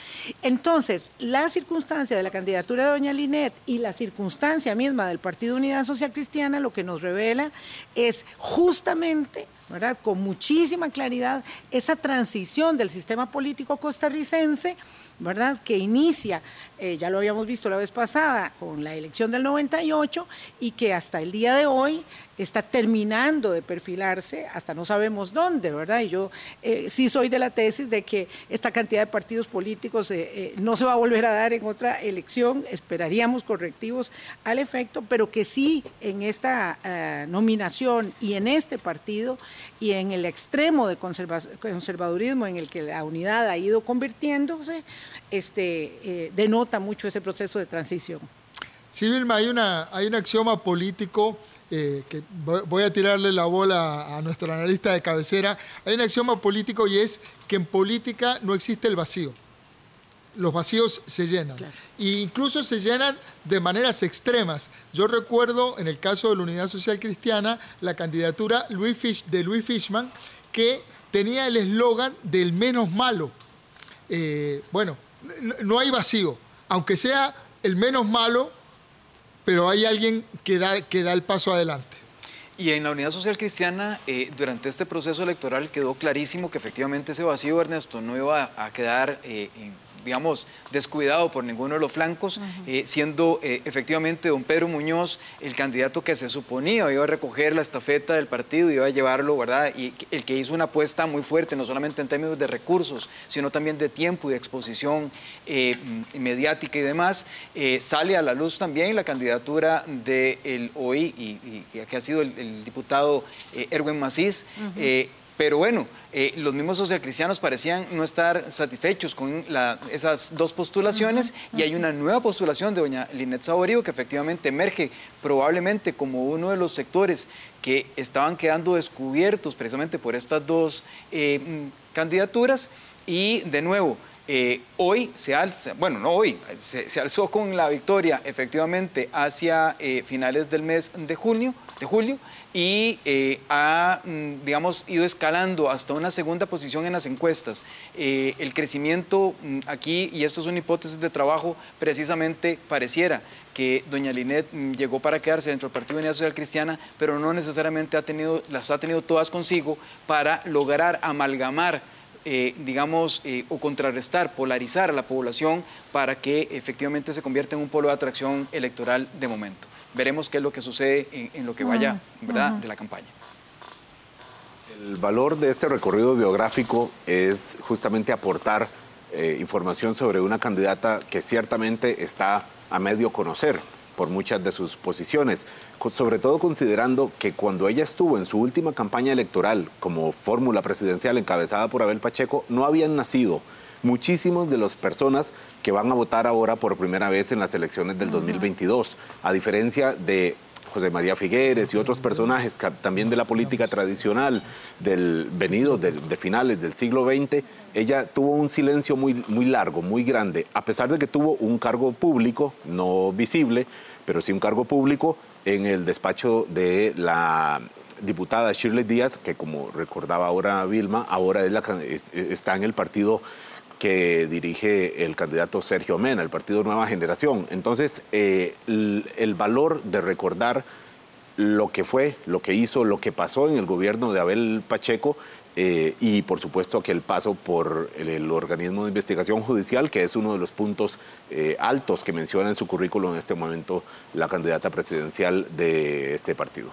S2: Entonces, la circunstancia de la candidatura de doña Linet y la circunstancia misma del Partido Unidad Social Cristiana lo que nos revela es justamente ¿verdad? con muchísima claridad esa transición del sistema político costarricense ¿verdad? que inicia, eh, ya lo habíamos visto la vez pasada, con la elección del 98 y que hasta el día de hoy está terminando de perfilarse, hasta no sabemos dónde, ¿verdad? Y yo eh, sí soy de la tesis de que esta cantidad de partidos políticos eh, eh, no se va a volver a dar en otra elección, esperaríamos correctivos al efecto, pero que sí en esta nominación y en este partido y en el extremo de conservadurismo en el que la unidad ha ido convirtiéndose, este, denota mucho ese proceso de transición.
S1: Sí, Vilma, hay, una, hay un axioma político eh, que voy a tirarle la bola a nuestro analista de cabecera, hay un axioma político y es que en política no existe el vacío. Los vacíos se llenan. E incluso se llenan de maneras extremas. Yo recuerdo, en el caso de la Unidad Social Cristiana, la candidatura de Louis Fishman, que tenía el eslogan del menos malo. Eh, bueno, no hay vacío. Aunque sea el menos malo, pero hay alguien que da, que da el paso adelante.
S4: Y en la Unidad Social Cristiana, eh, durante este proceso electoral quedó clarísimo que efectivamente ese vacío, Ernesto, no iba a quedar eh, en digamos, descuidado por ninguno de los flancos, eh, siendo eh, efectivamente don Pedro Muñoz el candidato que se suponía iba a recoger la estafeta del partido, iba a llevarlo, ¿verdad? Y el que hizo una apuesta muy fuerte, no solamente en términos de recursos, sino también de tiempo y de exposición eh, mediática y demás, sale a la luz también la candidatura del hoy, y, y, que ha sido el, diputado Erwin Macís, pero bueno, eh, los mismos socialcristianos parecían no estar satisfechos con esas dos postulaciones y hay una nueva postulación de doña Linet Saborío que efectivamente emerge probablemente como uno de los sectores que estaban quedando descubiertos precisamente por estas dos eh, mm, candidaturas. Y de nuevo, eh, hoy se alza, bueno, no hoy, se, alzó con la victoria efectivamente hacia finales del mes de junio, de julio, y eh, ha, mm, digamos, ido escalando hasta una segunda posición en las encuestas. Eh, el crecimiento mm, aquí, y esto es una hipótesis de trabajo, precisamente pareciera que doña Linet mm, llegó para quedarse dentro del Partido de Unidad Social Cristiana, pero no necesariamente ha tenido, las ha tenido todas consigo para lograr amalgamar eh, digamos, o contrarrestar, polarizar a la población para que efectivamente se convierta en un polo de atracción electoral de momento veremos qué es lo que sucede en, lo que vaya ¿verdad? de la campaña.
S3: El valor de este recorrido biográfico es justamente aportar eh, información sobre una candidata que ciertamente está a medio conocer por muchas de sus posiciones, sobre todo considerando que cuando ella estuvo en su última campaña electoral como fórmula presidencial encabezada por Abel Pacheco, no habían nacido muchísimas de las personas que van a votar ahora por primera vez en las elecciones del 2022, a diferencia de José María Figueres y otros personajes también de la política tradicional del venido de, finales del siglo XX, ella tuvo un silencio muy, muy largo, muy grande, a pesar de que tuvo un cargo público, no visible, pero sí un cargo público en el despacho de la diputada Shirley Díaz, que como recordaba ahora Vilma, ahora está en el partido que dirige el candidato Sergio Mena, el partido Nueva Generación. Entonces, eh, el, valor de recordar lo que fue, lo que hizo, lo que pasó en el gobierno de Abel Pacheco eh, y por supuesto que el paso por el, organismo de investigación judicial, que es uno de los puntos eh, altos que menciona en su currículo en este momento la candidata presidencial de este partido.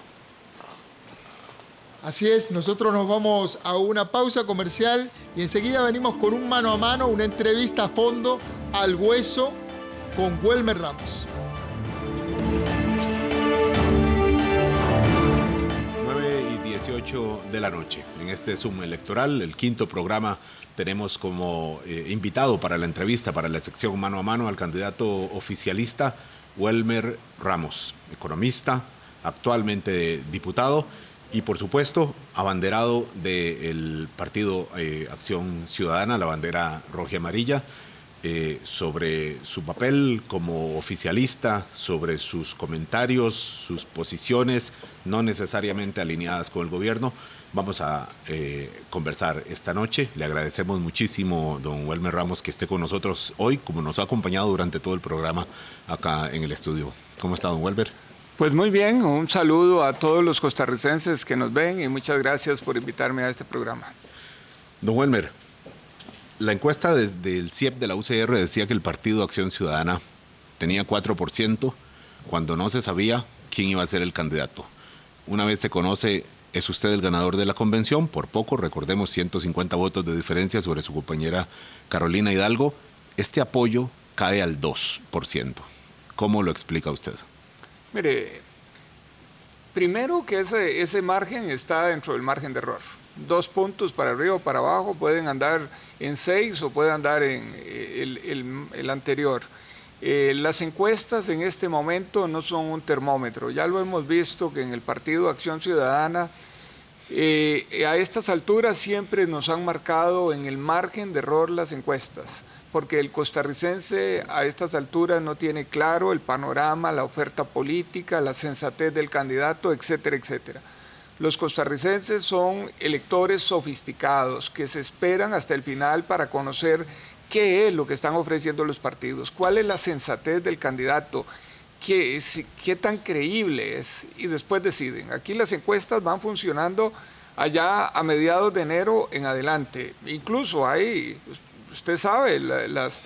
S1: Así es, nosotros nos vamos a una pausa comercial y enseguida venimos con un mano a mano, una entrevista a fondo, al hueso, con Welmer Ramos.
S3: 9 y 18 de la noche. En este Zoom electoral, el quinto programa, tenemos como eh, invitado para la entrevista, para la sección mano a mano, al candidato oficialista Welmer Ramos, economista, actualmente diputado y por supuesto abanderado del partido eh, Acción Ciudadana, la bandera roja y amarilla, eh, sobre su papel como oficialista, sobre sus comentarios, sus posiciones, no necesariamente alineadas con el gobierno. Vamos a eh, conversar esta noche. Le agradecemos muchísimo, don Welmer Ramos, que esté con nosotros hoy, como nos ha acompañado durante todo el programa acá en el estudio. ¿Cómo está, don Welmer?
S12: Pues muy bien, un saludo a todos los costarricenses que nos ven y muchas gracias por invitarme a este programa.
S3: Don Welmer, la encuesta desde el CIEP de la UCR decía que el Partido Acción Ciudadana tenía 4% cuando no se sabía quién iba a ser el candidato. Una vez se conoce, es usted el ganador de la convención, por poco, recordemos 150 votos de diferencia sobre su compañera Carolina Hidalgo. Este apoyo cae al 2%. ¿Cómo lo explica usted?
S12: Mire, primero que ese, ese margen está dentro del margen de error. Dos puntos para arriba o para abajo pueden andar en seis o pueden andar en eh, el, anterior. Eh, las encuestas en este momento no son un termómetro. Ya lo hemos visto que en el Partido Acción Ciudadana eh, a estas alturas siempre nos han marcado en el margen de error las encuestas porque el costarricense a estas alturas no tiene claro el panorama, la oferta política, la sensatez del candidato, etcétera, etcétera. Los costarricenses son electores sofisticados que se esperan hasta el final para conocer qué es lo que están ofreciendo los partidos, cuál es la sensatez del candidato, qué, qué tan creíble es y después deciden. Aquí las encuestas van funcionando allá a mediados de enero en adelante. Incluso hay usted sabe, las,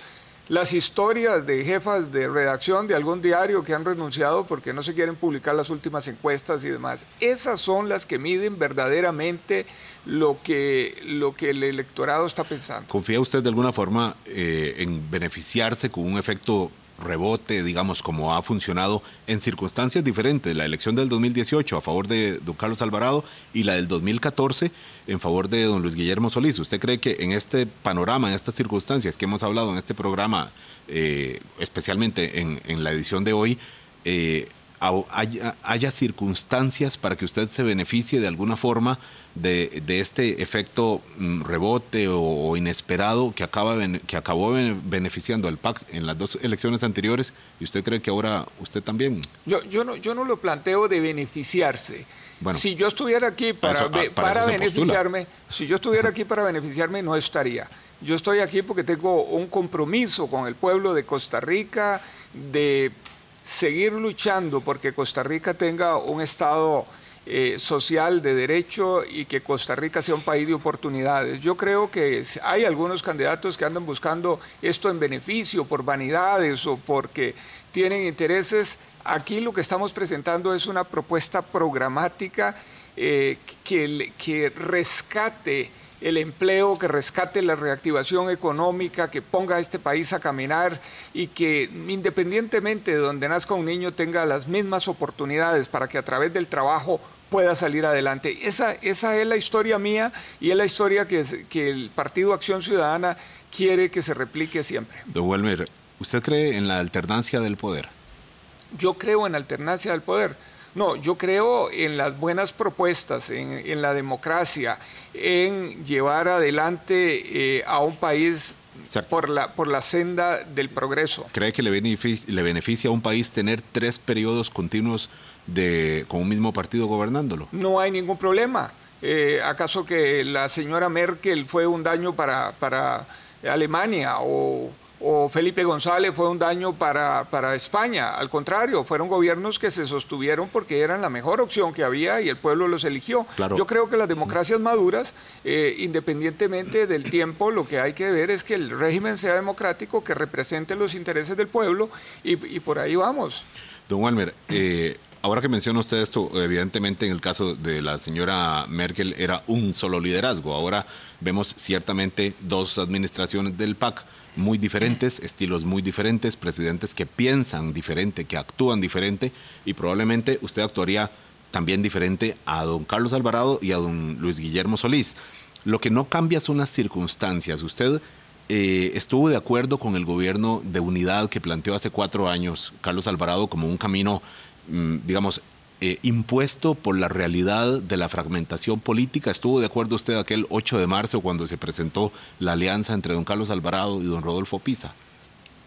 S12: las historias de jefas de redacción de algún diario que han renunciado porque no se quieren publicar las últimas encuestas y demás. Esas son las que miden verdaderamente lo que, lo que el electorado está pensando.
S3: ¿Confía usted de alguna forma eh, en beneficiarse con un efecto rebote, digamos, como ha funcionado en circunstancias diferentes, la elección del 2018 a favor de don Carlos Alvarado y la del 2014 en favor de don Luis Guillermo Solís. ¿Usted cree que en este panorama, en estas circunstancias que hemos hablado en este programa, eh, especialmente en, la edición de hoy, eh, haya, circunstancias para que usted se beneficie de alguna forma de, este efecto mm, rebote o, inesperado que, acaba, que acabó beneficiando al PAC en las dos elecciones anteriores y usted cree que ahora usted también?
S12: Yo, yo, no, yo no lo planteo de beneficiarse. si yo estuviera aquí para, para, beneficiarme, si yo estuviera aquí para beneficiarme, no estaría. Yo estoy aquí porque tengo un compromiso con el pueblo de Costa Rica de seguir luchando porque Costa Rica tenga un Estado eh, social de derecho y que Costa Rica sea un país de oportunidades. Yo creo que hay algunos candidatos que andan buscando esto en beneficio, por vanidades o porque tienen intereses. Aquí lo que estamos presentando es una propuesta programática eh, que, que rescate el empleo, que rescate la reactivación económica, que ponga a este país a caminar y que independientemente de donde nazca un niño tenga las mismas oportunidades para que a través del trabajo pueda salir adelante. Esa, esa es la historia mía y es la historia que, que el Partido Acción Ciudadana quiere que se replique siempre.
S3: Don Welmer, ¿usted cree en la alternancia del poder?
S12: Yo creo en alternancia del poder no, yo creo en las buenas propuestas, en, la democracia, en llevar adelante eh, a un país por, la, por la senda del progreso.
S3: ¿Cree que le beneficia, le beneficia a un país tener tres periodos continuos de, con un mismo partido gobernándolo?
S12: No hay ningún problema. Eh, ¿Acaso que la señora Merkel fue un daño para, para Alemania o, o Felipe González fue un daño para, para, España. Al contrario, fueron gobiernos que se sostuvieron porque eran la mejor opción que había y el pueblo los eligió. Yo creo que las democracias maduras, eh, independientemente del tiempo, lo que hay que ver es que el régimen sea democrático, que represente los intereses del pueblo y, y por ahí vamos.
S3: Don Walmer, eh, ahora que menciona usted esto, evidentemente en el caso de la señora Merkel era un solo liderazgo. Ahora vemos ciertamente dos administraciones del PAC muy diferentes, estilos muy diferentes, presidentes que piensan diferente, que actúan diferente y probablemente usted actuaría también diferente a don Carlos Alvarado y a don Luis Guillermo Solís. Lo que no cambia son las circunstancias. Usted eh, estuvo de acuerdo con el gobierno de unidad que planteó hace cuatro años Carlos Alvarado como un camino, mm, digamos, eh, impuesto por la realidad de la fragmentación política. ¿Estuvo de acuerdo usted aquel 8 de marzo cuando se presentó la alianza entre don Carlos Alvarado y don Rodolfo Pisa?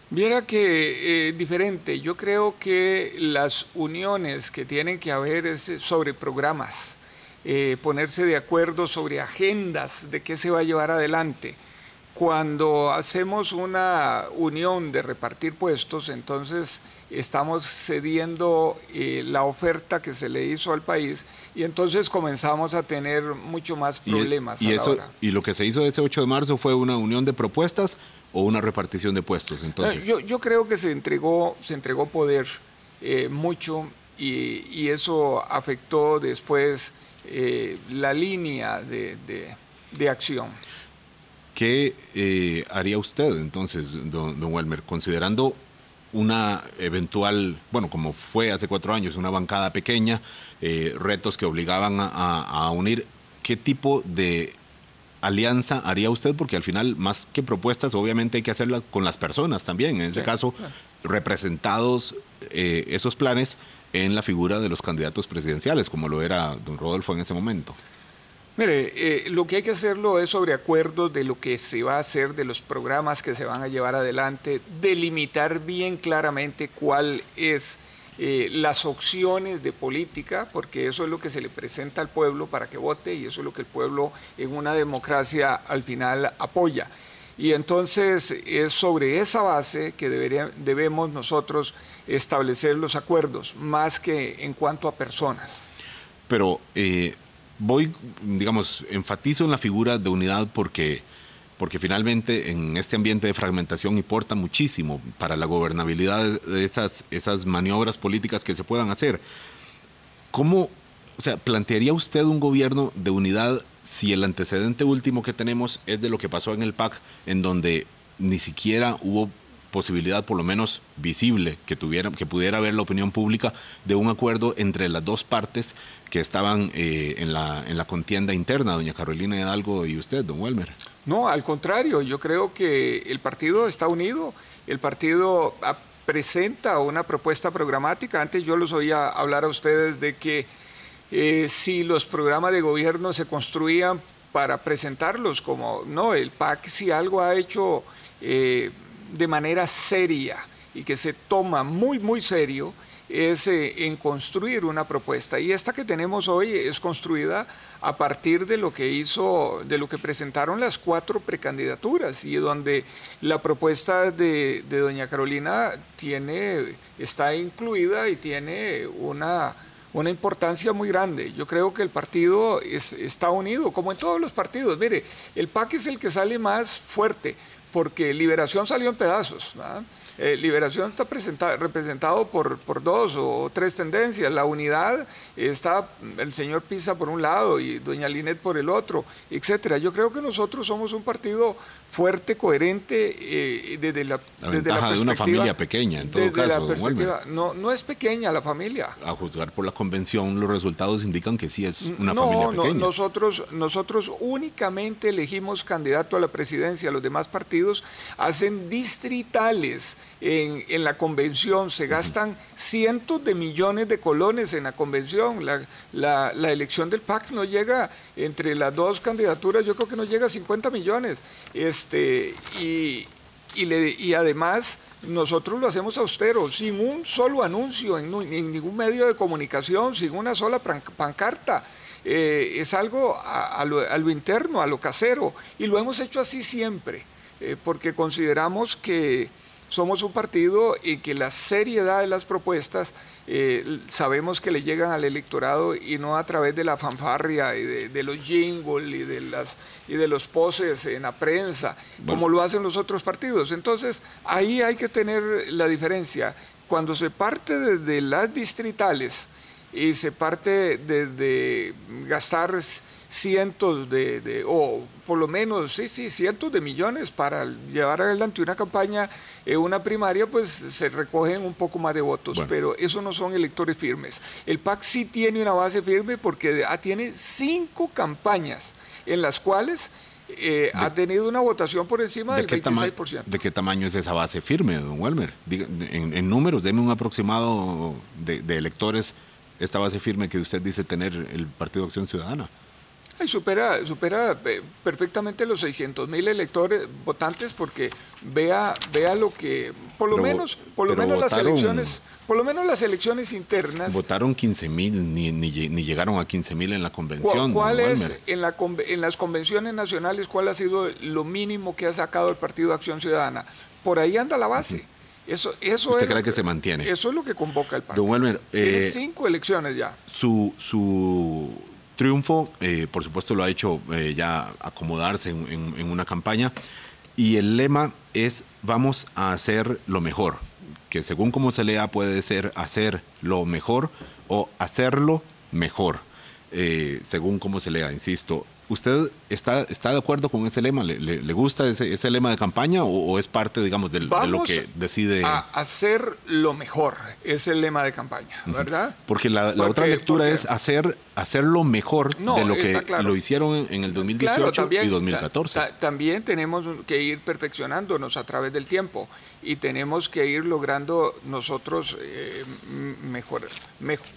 S12: Viera que eh, diferente, yo creo que las uniones que tienen que haber es sobre programas, eh, ponerse de acuerdo sobre agendas de qué se va a llevar adelante cuando hacemos una unión de repartir puestos, entonces estamos cediendo eh, la oferta que se le hizo al país y entonces comenzamos a tener mucho más problemas.
S3: Y, eso, y lo que se hizo ese 8 de marzo fue una unión de propuestas o una repartición de puestos. Entonces,
S12: yo, yo creo que se entregó, se entregó poder eh, mucho y, eso afectó después eh, la línea de, de acción.
S3: ¿Qué eh, haría usted entonces, don, don Welmer, considerando una eventual, bueno, como fue hace cuatro años, una bancada pequeña, eh, retos que obligaban a, unir, ¿qué tipo de alianza haría usted? Porque al final, más que propuestas, obviamente hay que hacerlas con las personas también. En ese caso, representados eh, esos planes en la figura de los candidatos presidenciales, como lo era don Rodolfo en ese momento.
S12: Mire, eh, lo que hay que hacerlo es sobre acuerdos de lo que se va a hacer, de los programas que se van a llevar adelante, delimitar bien claramente cuál es eh, las opciones de política, porque eso es lo que se le presenta al pueblo para que vote y eso es lo que el pueblo en una democracia al final apoya. Y entonces es sobre esa base que debería, debemos nosotros establecer los acuerdos, más que en cuanto a personas.
S3: Pero eh, voy, digamos, enfatizo en la figura de unidad porque, porque finalmente en este ambiente de fragmentación importa muchísimo para la gobernabilidad de esas, esas maniobras políticas que se puedan hacer. ¿Cómo, o sea, plantearía usted un gobierno de unidad si el antecedente último que tenemos es de lo que pasó en el PAC, en donde ni siquiera hubo posibilidad, por lo menos visible, que, tuviera, que pudiera haber la opinión pública de un acuerdo entre las dos partes que estaban eh, en, la, en la contienda interna, doña Carolina Hidalgo y usted, don Welmer.
S12: No, al contrario, yo creo que el partido está unido, el partido presenta una propuesta programática. Antes yo los oía hablar a ustedes de que eh, si los programas de gobierno se construían para presentarlos como, no, el PAC si algo ha hecho... Eh, de manera seria y que se toma muy, muy serio es eh, en construir una propuesta. Y esta que tenemos hoy es construida a partir de lo que hizo, de lo que presentaron las cuatro precandidaturas y donde la propuesta de, doña Carolina tiene, está incluida y tiene una, una importancia muy grande. Yo creo que el partido está unido, como en todos los partidos. Mire, el PAC es el que sale más fuerte, porque Liberación salió en pedazos. Eh, Liberación está representado por, por, dos o tres tendencias. La unidad está el señor Pisa por un lado y doña Linet por el otro, etcétera. Yo creo que nosotros somos un partido fuerte, coherente
S3: eh, desde la, la ventaja de una familia pequeña, en todo caso.
S12: no, no es pequeña la familia.
S3: A juzgar por la convención, los resultados indican que sí es una familia pequeña.
S12: No, nosotros, nosotros únicamente elegimos candidato a la presidencia. Los demás partidos hacen distritales en, en la convención. Se gastan cientos de millones de colones en la convención. La, la, la elección del PAC no llega entre las dos candidaturas, yo creo que no llega a 50 millones. Este, y, y, además nosotros lo hacemos austero, sin un solo anuncio en, ningún medio de comunicación, sin una sola pancarta. Eh, es algo a, lo, interno, a lo casero, y lo hemos hecho así siempre. eh, porque consideramos que somos un partido y que la seriedad de las propuestas eh, sabemos que le llegan al electorado y no a través de la fanfarria y de, los jingles y de, las, y de los poses en la prensa, como lo hacen los otros partidos. Entonces, ahí hay que tener la diferencia. Cuando se parte desde las distritales y se parte desde gastar cientos de, o por lo menos, sí, sí, cientos de millones para llevar adelante una campaña, en una primaria, pues se recogen un poco más de votos, pero eso no son electores firmes. El PAC sí tiene una base firme porque tiene cinco campañas en las cuales eh, ha tenido una votación por encima del 26%.
S3: ¿De qué tamaño es esa base firme, don Welmer? en, números, deme un aproximado de, de electores esta base firme que usted dice tener el Partido Acción Ciudadana
S12: supera, supera eh, perfectamente los 600 mil electores votantes porque vea, vea lo que, por lo menos, por lo menos las elecciones, por lo menos las elecciones internas.
S3: Votaron 15 mil, ni, ni, llegaron a 15 mil en la convención.
S12: ¿Cuál, es en, la, en las convenciones nacionales, cuál ha sido lo mínimo que ha sacado el Partido Acción Ciudadana? Por ahí anda la base. Eso, eso
S3: ¿Usted cree que, se mantiene?
S12: Eso es lo que convoca el partido. Don Tiene eh, cinco elecciones ya.
S3: Su, su triunfo, eh, por supuesto, lo ha hecho eh, ya acomodarse en, una campaña. Y el lema es vamos a hacer lo mejor, que según como se lea puede ser hacer lo mejor o hacerlo mejor, eh, según como se lea, insisto. ¿Usted está, está de acuerdo con ese lema? ¿Le, gusta ese, lema de campaña o, es parte, digamos, de lo que decide?
S12: A hacer lo mejor es el lema de campaña, ¿verdad?
S3: Porque la, otra lectura es hacer, hacer lo mejor de lo que lo hicieron en, el 2018 y 2014.
S12: también tenemos que ir perfeccionándonos a través del tiempo y tenemos que ir logrando nosotros eh, mejor, mejor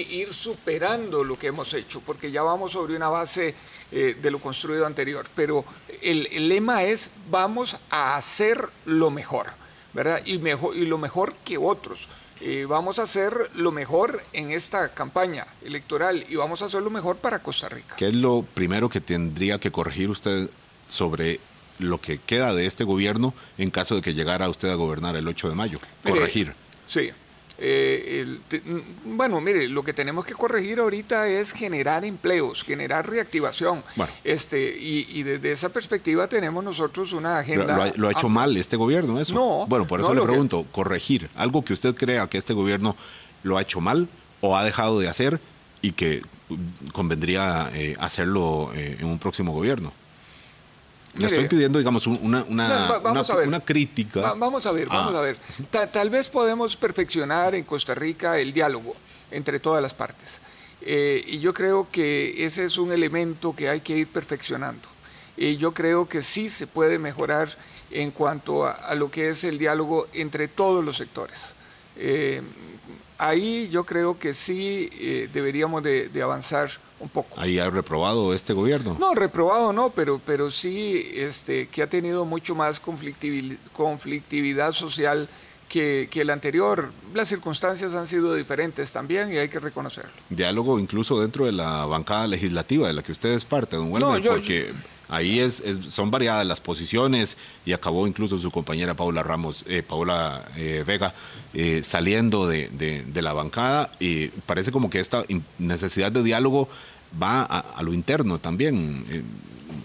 S12: ir superando lo que hemos hecho, porque ya vamos sobre una base eh, de lo construido anterior. Pero el, lema es vamos a hacer lo mejor, ¿verdad? Y, mejor, y lo mejor que otros. Eh, vamos a hacer lo mejor en esta campaña electoral y vamos a hacer lo mejor para Costa Rica.
S3: ¿Qué es lo primero que tendría que corregir usted sobre lo que queda de este gobierno en caso de que llegara usted a gobernar el 8 de mayo? Corregir.
S12: sí, eh, mm, bueno, mire, lo que tenemos que corregir ahorita es generar empleos, generar reactivación. Este, y, desde esa perspectiva tenemos nosotros una agenda.
S3: ¿Lo ha, hecho mal este gobierno eso? No. Bueno, por eso le pregunto, corregir, algo que usted crea que este gobierno lo ha hecho mal o ha dejado de hacer y que mm, convendría eh, hacerlo eh, en un próximo gobierno. Le estoy pidiendo, digamos, una, una, una, crítica.
S12: vamos a ver, vamos a ver. tal vez podemos perfeccionar en Costa Rica el diálogo entre todas las partes. Eh, y yo creo que ese es un elemento que hay que ir perfeccionando. Y yo creo que sí se puede mejorar en cuanto a, lo que es el diálogo entre todos los sectores. Eh, ahí yo creo que sí eh, deberíamos de, de avanzar un poco.
S3: ¿Ahí ha reprobado este gobierno?
S12: No, reprobado no, pero, pero sí este, que ha tenido mucho más conflictividad, conflictividad social que, que, el anterior. Las circunstancias han sido diferentes también y hay que reconocerlo.
S3: Diálogo incluso dentro de la bancada legislativa de la que usted es parte, don Welmer, porque ahí es, son variadas las posiciones y acabó incluso su compañera Paula Ramos, eh, Paula eh, Vega, eh, saliendo de, la bancada y parece como que esta necesidad de diálogo va a, lo interno también. Eh,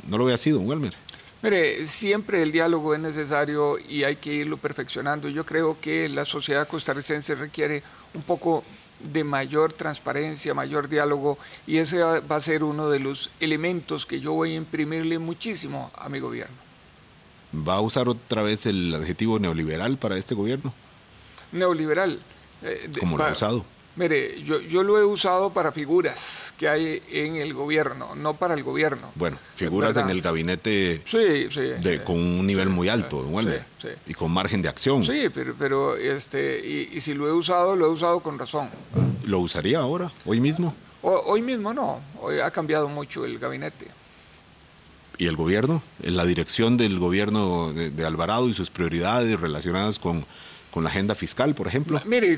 S3: ¿No lo así, don Welmer?
S12: Mire, siempre el diálogo es necesario y hay que irlo perfeccionando. Yo creo que la sociedad costarricense requiere un poco de mayor transparencia, mayor diálogo y ese va a ser uno de los elementos que yo voy a imprimirle muchísimo a mi gobierno.
S3: ¿Va a usar otra vez el adjetivo neoliberal para este gobierno?
S12: Neoliberal.
S3: Eh, Como lo ha usado.
S12: Mire, yo, yo lo he usado para figuras que hay en el gobierno, no para el gobierno.
S3: Bueno, figuras en el gabinete
S12: sí, sí,
S3: de, con un nivel muy alto, sí, y con margen de acción.
S12: Sí, pero, pero este, y, si lo he usado, lo he usado con razón.
S3: ¿Lo usaría ahora, hoy mismo?
S12: hoy mismo no, hoy ha cambiado mucho el gabinete.
S3: ¿Y el gobierno? ¿La dirección del gobierno de Alvarado y sus prioridades relacionadas con con la agenda fiscal, por ejemplo?
S12: Mire,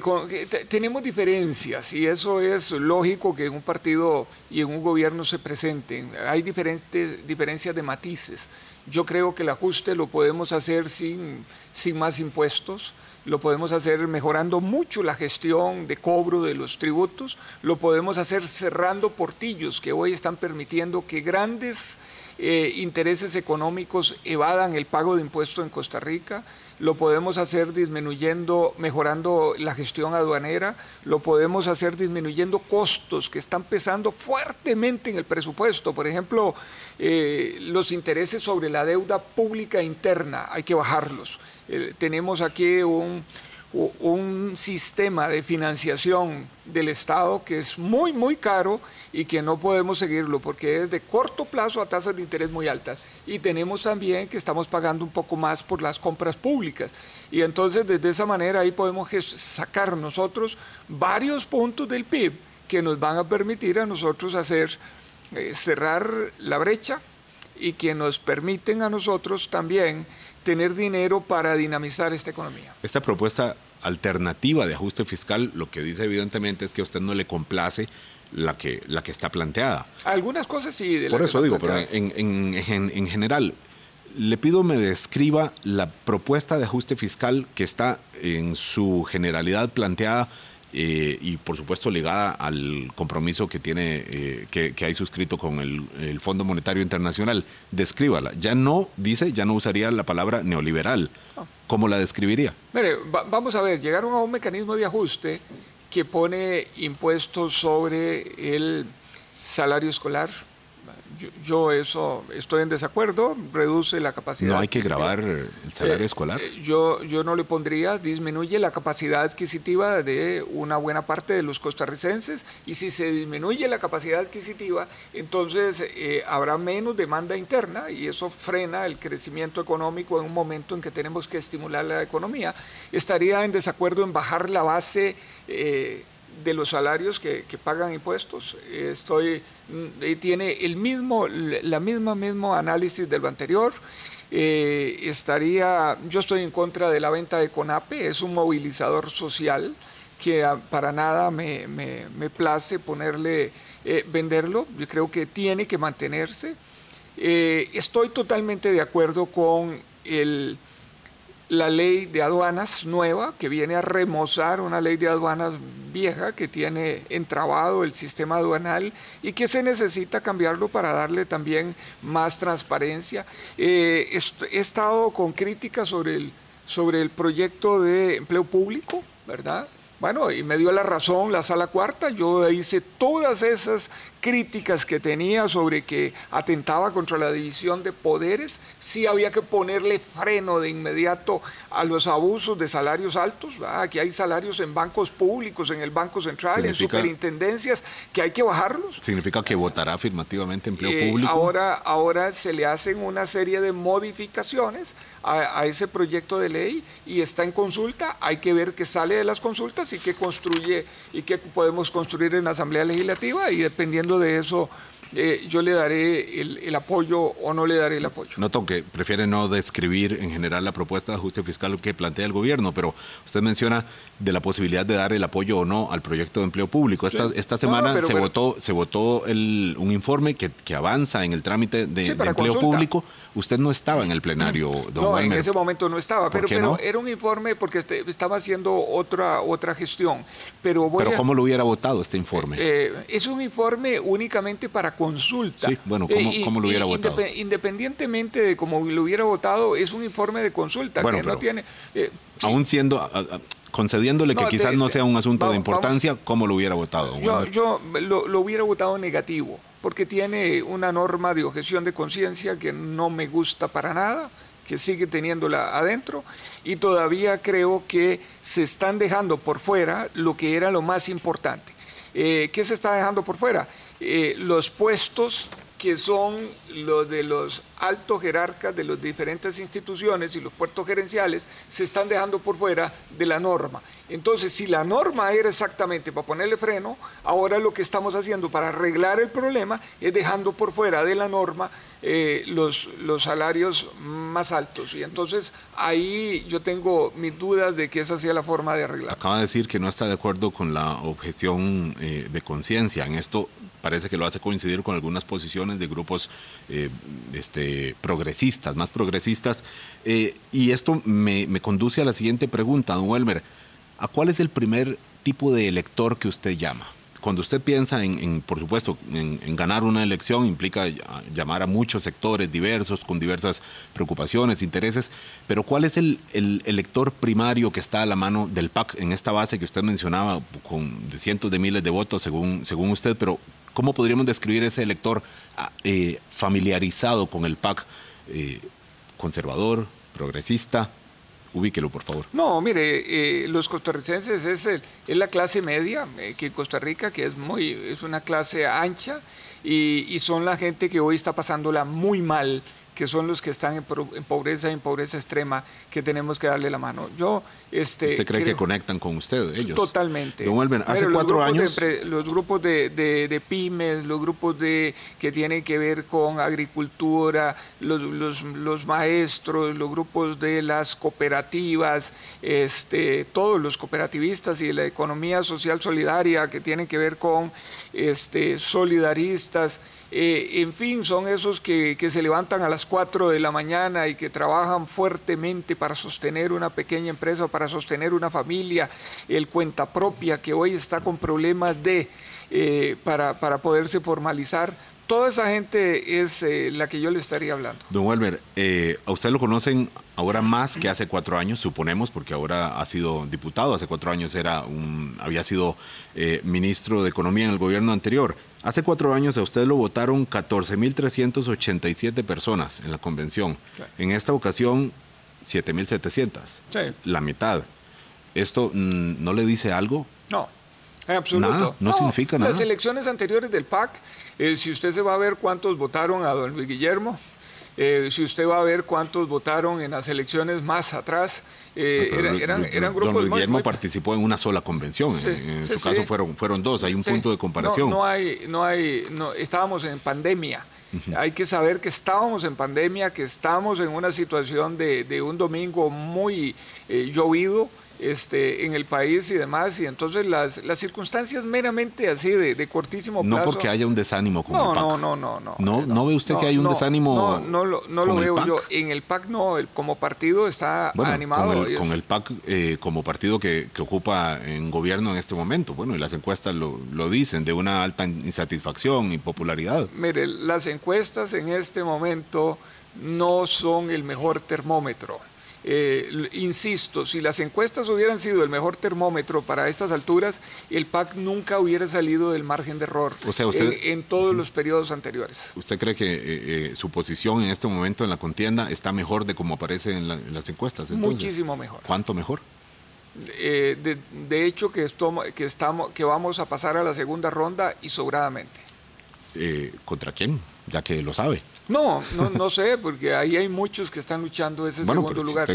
S12: tenemos diferencias y eso es lógico que en un partido y en un gobierno se presenten. Hay diferentes diferencias de matices. Yo creo que el ajuste lo podemos hacer sin, sin más impuestos lo podemos hacer mejorando mucho la gestión de cobro de los tributos, lo podemos hacer cerrando portillos que hoy están permitiendo que grandes eh, intereses económicos evadan el pago de impuestos en Costa Rica, lo podemos hacer disminuyendo, mejorando la gestión aduanera, lo podemos hacer disminuyendo costos que están pesando fuertemente en el presupuesto. Por ejemplo, eh, los intereses sobre la deuda pública interna, hay que bajarlos. Eh, tenemos aquí un un sistema de financiación del Estado que es muy, muy caro y que no podemos seguirlo porque es de corto plazo a tasas de interés muy altas. Y tenemos también que estamos pagando un poco más por las compras públicas. Y entonces, desde esa manera, ahí podemos sacar nosotros varios puntos del PIB que nos van a permitir a nosotros hacer, eh, cerrar la brecha y que nos permiten a nosotros también tener dinero para dinamizar esta economía.
S3: Esta propuesta alternativa de ajuste fiscal lo que dice evidentemente es que a usted no le complace la que, la que está planteada.
S12: Algunas cosas sí.
S3: De Por eso digo, pero en, en, en, general, le pido me describa la propuesta de ajuste fiscal que está en su generalidad planteada eh, y por supuesto ligada al compromiso que tiene eh, que, hay suscrito con el, Fondo Monetario Internacional. Descríbala. Ya no dice, ya no usaría la palabra neoliberal. ¿Cómo la describiría?
S12: Mire, vamos a ver, llegaron a un mecanismo de ajuste que pone impuestos sobre el salario escolar, yo, eso estoy en desacuerdo, reduce la capacidad.
S3: No hay que grabar el salario eh, escolar.
S12: Eh, yo, yo no le pondría, disminuye la capacidad adquisitiva de una buena parte de los costarricenses y si se disminuye la capacidad adquisitiva, entonces eh, habrá menos demanda interna y eso frena el crecimiento económico en un momento en que tenemos que estimular la economía. Estaría en desacuerdo en bajar la base de los salarios que, pagan impuestos. Estoy, mm, tiene el mismo, la misma mismo análisis de lo anterior. Eh, estaría, yo estoy en contra de la venta de CONAPE, es un movilizador social que para nada me, me, place ponerle, eh, venderlo, yo creo que tiene que mantenerse. Eh, estoy totalmente de acuerdo con el, la ley de aduanas nueva que viene a remozar una ley de aduanas vieja que tiene entrabado el sistema aduanal y que se necesita cambiarlo para darle también más transparencia. Eh, he estado con críticas sobre el, sobre el proyecto de empleo público, ¿verdad? Bueno, y me dio la razón la sala cuarta, yo hice todas esas críticas que tenía sobre que atentaba contra la división de poderes, sí había que ponerle freno de inmediato a los abusos de salarios altos. Aquí hay salarios en bancos públicos, en el Banco Central, en superintendencias, que hay que bajarlos.
S3: ¿Significa que votará afirmativamente empleo eh, público?
S12: Ahora, ahora se le hacen una serie de modificaciones a, a ese proyecto de ley y está en consulta. Hay que ver qué sale de las consultas y qué construye y qué podemos construir en la Asamblea Legislativa y dependiendo de eso eh, yo le daré el, apoyo o no le daré el apoyo.
S3: Noto que prefiere no describir en general la propuesta de ajuste fiscal que plantea el gobierno, pero usted menciona de la posibilidad de dar el apoyo o no al proyecto de empleo público. Esta, esta semana se, votó, se votó el, un informe que, que, avanza en el trámite de, empleo público. Usted no estaba en el plenario,
S12: don No, en ese momento no estaba, pero, pero era un informe porque este, estaba haciendo otra, otra gestión. Pero,
S3: pero ¿cómo lo hubiera votado este informe?
S12: Eh, es un informe únicamente para consulta.
S3: Sí, bueno, ¿cómo, lo hubiera votado?
S12: Independientemente de cómo lo hubiera votado, es un informe de consulta que no tiene...
S3: Eh, aún siendo concediéndole que quizás no sea un asunto de importancia, ¿cómo lo hubiera votado?
S12: Yo, yo lo, hubiera votado negativo, porque tiene una norma de objeción de conciencia que no me gusta para nada, que sigue teniéndola adentro, y todavía creo que se están dejando por fuera lo que era lo más importante. Eh, ¿Qué se está dejando por fuera? Eh, los puestos que son los de los altos jerarcas de las diferentes instituciones y los puertos gerenciales se están dejando por fuera de la norma. Entonces, si la norma era exactamente para ponerle freno, ahora lo que estamos haciendo para arreglar el problema es dejando por fuera de la norma eh, los, los salarios más altos. Y entonces ahí yo tengo mis dudas de que esa sea la forma de arreglar.
S3: Acaba de decir que no está de acuerdo con la objeción eh, de conciencia. En esto parece que lo hace coincidir con algunas posiciones de grupos eh, este, progresistas, más progresistas. Eh, y esto me, conduce a la siguiente pregunta, don Welmer. ¿A cuál es el primer tipo de elector que usted llama? Cuando usted piensa en, por supuesto, en, ganar una elección, implica llamar a muchos sectores diversos, con diversas preocupaciones, intereses, pero ¿cuál es el, elector primario que está a la mano del PAC en esta base que usted mencionaba, con cientos de miles de votos según, según usted, pero ¿Cómo podríamos describir ese elector ah, eh, familiarizado con el PAC? Eh, conservador, progresista, ubíquelo por favor.
S12: No, mire, eh, los costarricenses es, es, la clase media que en Costa Rica, que es, muy, es una clase ancha y, y, son la gente que hoy está pasándola muy mal que son los que están en, pobreza, en pobreza extrema, que tenemos que darle la mano. Yo, este,
S3: ¿Usted cree que conectan con usted, ellos?
S12: Totalmente.
S3: Don Elben, hace cuatro años...
S12: los grupos de, de, pymes, los grupos de, que tienen que ver con agricultura, los, los, los maestros, los grupos de las cooperativas, este, todos los cooperativistas y la economía social solidaria que tienen que ver con este, solidaristas, eh, en fin, son esos que, se levantan a las 4 de la mañana y que trabajan fuertemente para sostener una pequeña empresa, para sostener una familia, el cuenta propia que hoy está con problemas de, eh, para, para poderse formalizar toda esa gente es eh, la que yo le estaría hablando.
S3: Don Welber, a usted lo conocen ahora más que hace cuatro años, suponemos, porque ahora ha sido diputado, hace cuatro años era un, había sido ministro de Economía en el gobierno anterior. Hace cuatro años a usted lo votaron 14.387 personas en la convención. En esta ocasión, 7.700. Sí. La mitad. ¿Esto mm, no le dice algo?
S12: No. En absoluto.
S3: no, significa nada.
S12: Las elecciones anteriores del PAC, eh, si usted se va a ver cuántos votaron a don Luis Guillermo, eh, si usted va a ver cuántos votaron en las elecciones más atrás, eh, eran, eran, grupos...
S3: Don Luis Guillermo participó en una sola convención, en su caso fueron, fueron dos, hay un punto de comparación.
S12: No, hay, no hay, no, estábamos en pandemia. Hay que saber que estábamos en pandemia, que estamos en una situación de, de un domingo muy llovido, este, en el país y demás, y entonces las, las circunstancias meramente así de, cortísimo
S3: plazo. No porque haya un desánimo con
S12: no,
S3: el PAC.
S12: No, no, no, no.
S3: ¿No, no, ve usted que hay un desánimo?
S12: No, no, lo, no lo veo yo. En el PAC no, como partido está animado.
S3: Con el, con el PAC eh, como partido que, que, ocupa en gobierno en este momento, bueno, y las encuestas lo, lo dicen, de una alta insatisfacción y popularidad.
S12: Mire, las encuestas en este momento no son el mejor termómetro. Eh, insisto, si las encuestas hubieran sido el mejor termómetro para estas alturas, el PAC nunca hubiera salido del margen de error en, todos los periodos anteriores.
S3: ¿Usted cree que eh, eh, su posición en este momento en la contienda está mejor de como aparece en, las encuestas?
S12: Muchísimo mejor.
S3: ¿Cuánto mejor?
S12: de, hecho, que, que, estamos, que vamos a pasar a la segunda ronda y sobradamente.
S3: ¿Contra quién? Ya que lo sabe.
S12: No, no, no sé, porque ahí hay muchos que están luchando ese segundo lugar.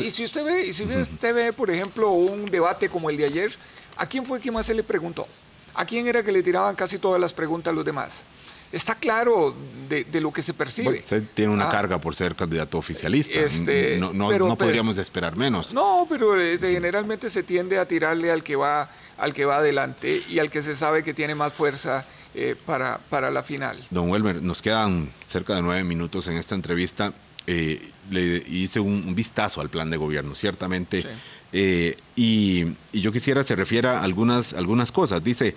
S12: y si usted ve, y si usted ve, por ejemplo, un debate como el de ayer, ¿a quién fue que más se le preguntó? ¿A quién era que le tiraban casi todas las preguntas a los demás? Está claro de, lo que se percibe.
S3: usted tiene una ah. carga por ser candidato oficialista. Este, no, no, podríamos esperar menos.
S12: No, pero este, generalmente se tiende a tirarle al que va, al que va adelante y al que se sabe que tiene más fuerza eh, para, para la final.
S3: Don Welmer, nos quedan cerca de nueve minutos en esta entrevista. Eh, le hice un, vistazo al plan de gobierno, ciertamente. Eh, y, yo quisiera se refiera a algunas, algunas cosas. Dice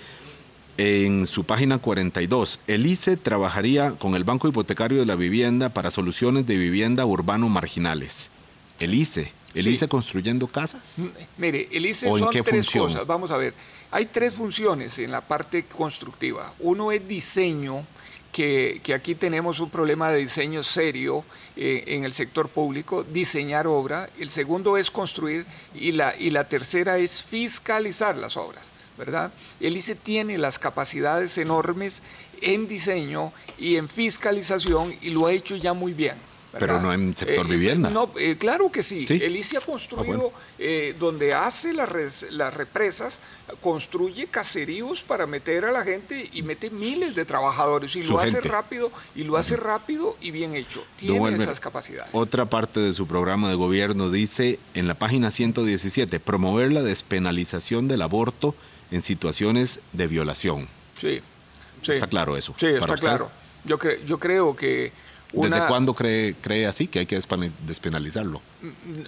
S3: en su página 42, el ICE trabajaría con el Banco Hipotecario de la Vivienda para soluciones de vivienda urbano marginales. El ICE. ¿El ICE construyendo casas?
S12: Mire, el ICE son tres cosas. Vamos a ver. Hay tres funciones en la parte constructiva. Uno es diseño, que, aquí tenemos un problema de diseño serio eh, en el sector público, diseñar obra. El segundo es construir y la, y la tercera es fiscalizar las obras. ¿verdad? El ICE tiene las capacidades enormes en diseño y en fiscalización y lo ha hecho ya muy bien.
S3: Pero no en sector
S12: Eh,
S3: vivienda.
S12: No, eh, claro que sí.
S3: ¿Sí?
S12: El ICE ha construido, eh, donde hace las, res- las represas, construye caseríos para meter a la gente y mete miles de trabajadores. Y
S3: Su
S12: lo hace rápido, y lo hace rápido y bien hecho. Tiene
S3: Don
S12: esas capacidades.
S3: Otra parte de su programa de gobierno dice en la página 117, promover la despenalización del aborto en situaciones de violación.
S12: Sí. sí.
S3: Está claro eso.
S12: Sí, está
S3: usted?
S12: claro. Yo, cre- yo creo que una...
S3: ¿Desde cuándo cree, cree así que hay que despenalizarlo?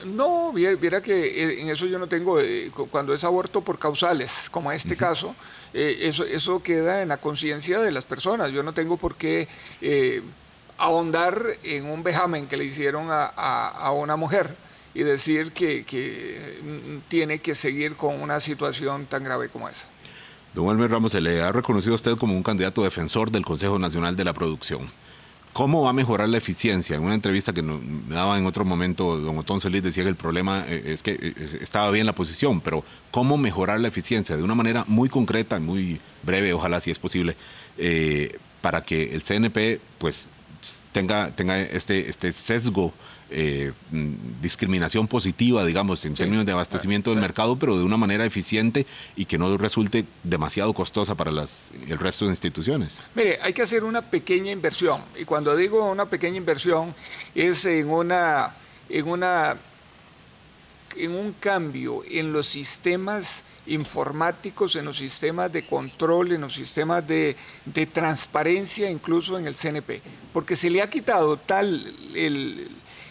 S12: No, viera, que eh, en eso yo no tengo, eh, cu- cuando es aborto por causales, como este caso, eh, eso, eso queda en la conciencia de las personas. Yo no tengo por qué eh, ahondar en un vejamen que le hicieron a, a- a una mujer y decir que, que, mm, tiene que seguir con una situación tan grave como esa.
S3: Don Elmer Ramos, se le ha reconocido a usted como un candidato defensor del Consejo Nacional de la Producción. ¿Cómo va a mejorar la eficiencia? En una entrevista que me daba en otro momento, don Otón Solís decía que el problema eh, es que eh, estaba bien la posición, pero ¿cómo mejorar la eficiencia? De una manera muy concreta, muy breve, ojalá si es posible, eh, para que el CNP pues tenga, tenga este, este sesgo, eh, mm, discriminación positiva, digamos, en términos de abastecimiento del mercado, pero de una manera eficiente y que no resulte demasiado costosa para las, el resto de instituciones.
S12: Mire, hay que hacer una pequeña inversión. Y cuando digo una pequeña inversión, es en una, en una, en un cambio en los sistemas informáticos, en los sistemas de control, en los sistemas de, de transparencia, incluso en el CNP. Porque se le ha quitado tal el,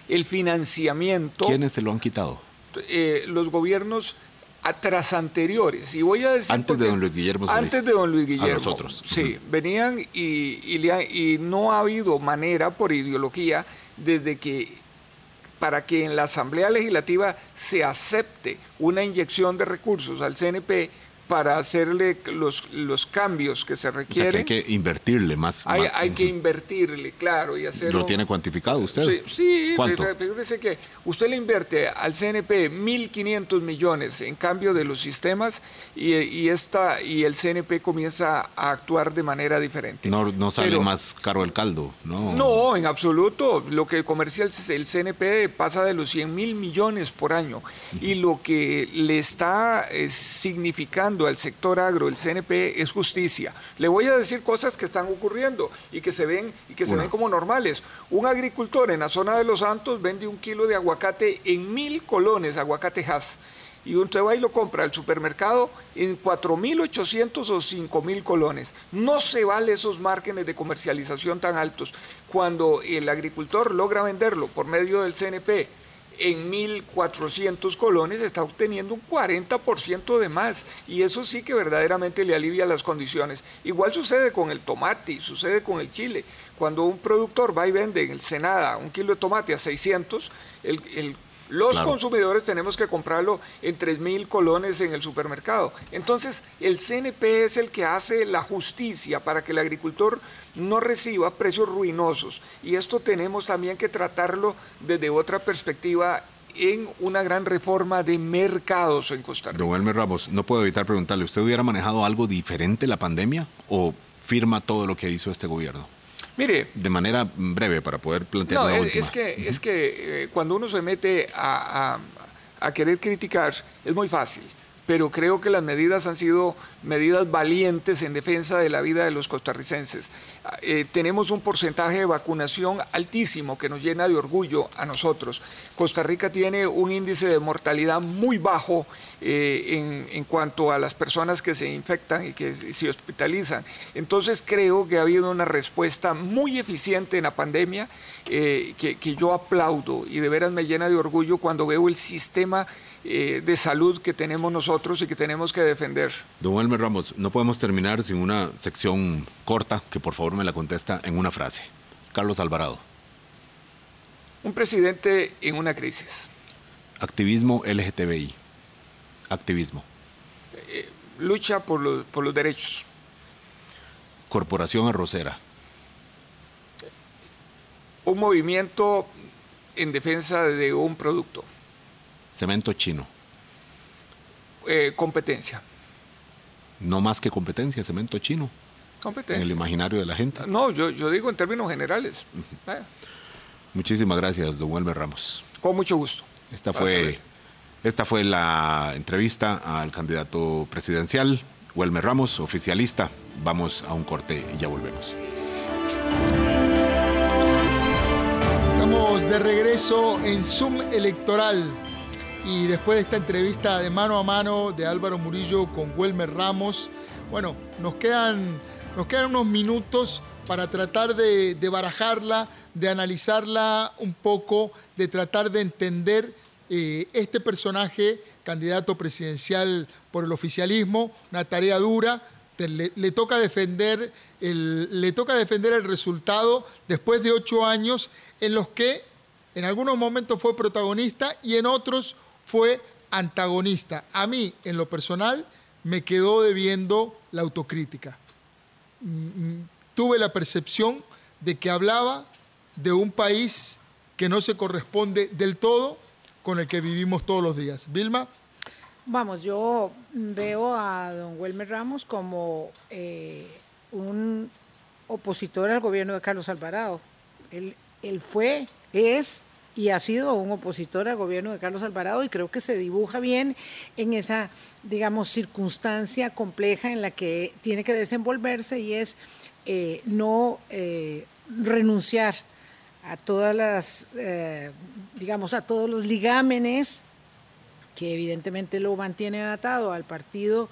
S12: el financiamiento.
S3: ¿Quiénes se lo han quitado?
S12: eh, los gobiernos atrás anteriores. Y voy a decir
S3: Antes de don Luis Guillermo Solís.
S12: Antes de don Luis Guillermo.
S3: A los otros.
S12: Sí, venían y, y le ha- y no ha habido manera por ideología desde que para que en la Asamblea Legislativa se acepte una inyección de recursos al CNP para hacerle los, los cambios que se
S3: O sea, que
S12: requieren.
S3: hay que invertirle más.
S12: hay,
S3: más-
S12: hay que invertirle, claro, y hacer
S3: ¿Lo tiene cuantificado usted?
S12: Sí, sí
S3: ¿Cuánto?
S12: fí- fíjese que usted le invierte al CNP 1.500 millones en cambio de los sistemas y, y, esta, y el CNP comienza a actuar de manera diferente.
S3: No, no sale
S12: Pero-
S3: más caro el caldo, ¿no?
S12: No, en absoluto. Lo que comercia el el CNP pasa de los 100 mil millones por año. Y lo que le está eh, significando al sector agro el CNP es justicia. Le voy a decir cosas que están ocurriendo y que se ven, y que se ven como normales. Un agricultor en la zona de Los Santos vende un kilo de aguacate en mil colones, aguacate Hass. Y usted va y lo compra al supermercado en 4.800 o 5.000 colones. No se vale esos márgenes de comercialización tan altos. Cuando el agricultor logra venderlo por medio del CNP en 1.400 colones, está obteniendo un 40% de más. Y eso sí que verdaderamente le alivia las condiciones. Igual sucede con el tomate sucede con el chile. Cuando un productor va y vende en el Senada un kilo de tomate a 600, el, el los
S3: Claro.
S12: consumidores tenemos que comprarlo en 3 mil colones en el supermercado. Entonces, el CNP es el que hace la justicia para que el agricultor no reciba precios ruinosos. Y esto tenemos también que tratarlo desde otra perspectiva en una gran reforma de mercados en Costa Rica.
S3: Don Elmer Ramos, no puedo evitar preguntarle, ¿usted hubiera manejado algo diferente la pandemia o firma todo lo que hizo este gobierno?
S12: Mire,
S3: De manera breve para poder plantear
S12: No,
S3: la
S12: es,
S3: última.
S12: es que, es que eh, cuando uno se mete a, a- a querer criticar es muy fácil, pero creo que las medidas han sido medidas valientes en defensa de la vida de los costarricenses. Eh, tenemos un porcentaje de vacunación altísimo que nos llena de orgullo a nosotros. Costa Rica tiene un índice de mortalidad muy bajo eh, en, cuanto a las personas que se infectan y que se hospitalizan. Entonces creo que ha habido una respuesta muy eficiente en la pandemia eh, que yo aplaudo y de veras me llena de orgullo cuando veo el sistema eh, de salud que tenemos nosotros y que tenemos que defender.
S3: Don Elmer Ramos, no podemos terminar sin una sección corta que por favor me la contesta en una frase. Carlos Alvarado,
S12: Un presidente en una crisis.
S3: activismo LGTBI. Activismo.
S12: Eh, lucha por los, por los derechos.
S3: Corporación Arrocera.
S12: Un movimiento en defensa de un producto.
S3: Cemento Chino.
S12: Eh, competencia.
S3: no más que competencia, cemento chino.
S12: Competencia.
S3: En el imaginario de la gente.
S12: No, yo, yo digo en términos generales. Eh,
S3: Muchísimas gracias, don Wilmer Ramos.
S12: con mucho gusto.
S3: Esta fue, esta fue la entrevista al candidato presidencial, Wilmer Ramos, oficialista. Vamos a un corte y ya volvemos.
S1: Estamos de regreso en Zoom electoral y después de esta entrevista de mano a mano de Álvaro Murillo con Welmer Ramos, bueno, nos quedan, nos quedan unos minutos para tratar de, barajarla, de analizarla un poco, de tratar de entender eh, este personaje, candidato presidencial por el oficialismo, una tarea dura, le, le toca defender le toca defender el resultado después de ocho años en los que en algunos momentos fue protagonista y en otros fue antagonista. A mí, en lo personal, me quedó debiendo la autocrítica. Mm, mm, Tuve la percepción de que hablaba de un país que no se corresponde del todo con el que vivimos todos los días. Vilma.
S2: Vamos, yo veo a don Wilmer Ramos como eh, un opositor al gobierno de Carlos Alvarado. Él, él fue, es y ha sido un opositor al gobierno de Carlos Alvarado y creo que se dibuja bien en esa, digamos, circunstancia compleja en la que tiene que desenvolverse y es eh, no eh, renunciar a todas las, eh, digamos, a todos los ligámenes que evidentemente lo mantienen atado al partido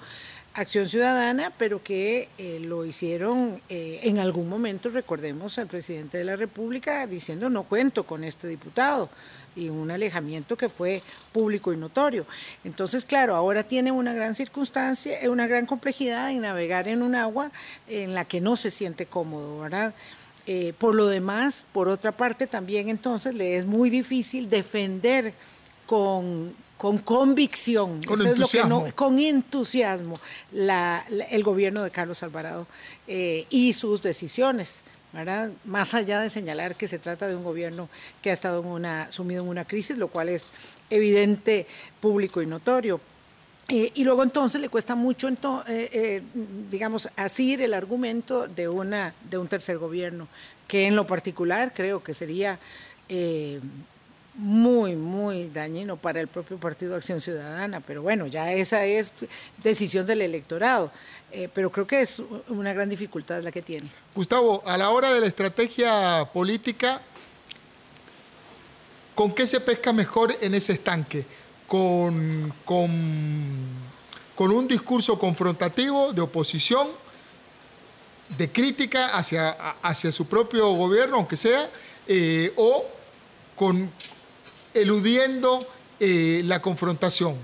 S2: Acción Ciudadana, pero que eh, lo hicieron eh, en algún momento, recordemos al presidente de la República diciendo no cuento con este diputado y un alejamiento que fue público y notorio. Entonces, claro, ahora tiene una gran circunstancia, eh, una gran complejidad en navegar en un agua en la que no se siente cómodo, ¿verdad? Por lo demás, por otra parte, también entonces le es muy difícil defender con, con convicción,
S1: Con
S2: eso es lo que
S1: entusiasmo.
S2: no- con entusiasmo la- la- el gobierno de Carlos Alvarado eh, y sus decisiones. ¿verdad? Más allá de señalar que se trata de un gobierno que ha estado en una, sumido en una crisis, lo cual es evidente, público y notorio. Eh, y luego entonces le cuesta mucho, ento- eh, eh, digamos, asir el argumento de, una, de un tercer gobierno, que en lo particular creo que sería muy, muy dañino para el propio Partido Acción Ciudadana, pero bueno, ya esa es decisión del electorado, Eh, pero creo que es una gran dificultad la que tiene.
S1: Gustavo, a la hora de la estrategia política, ¿con qué se pesca mejor en ese estanque? ¿Con, con, con un discurso confrontativo de oposición, de crítica hacia, hacia su propio gobierno, aunque sea, eh, o con eludiendo eh, la confrontación?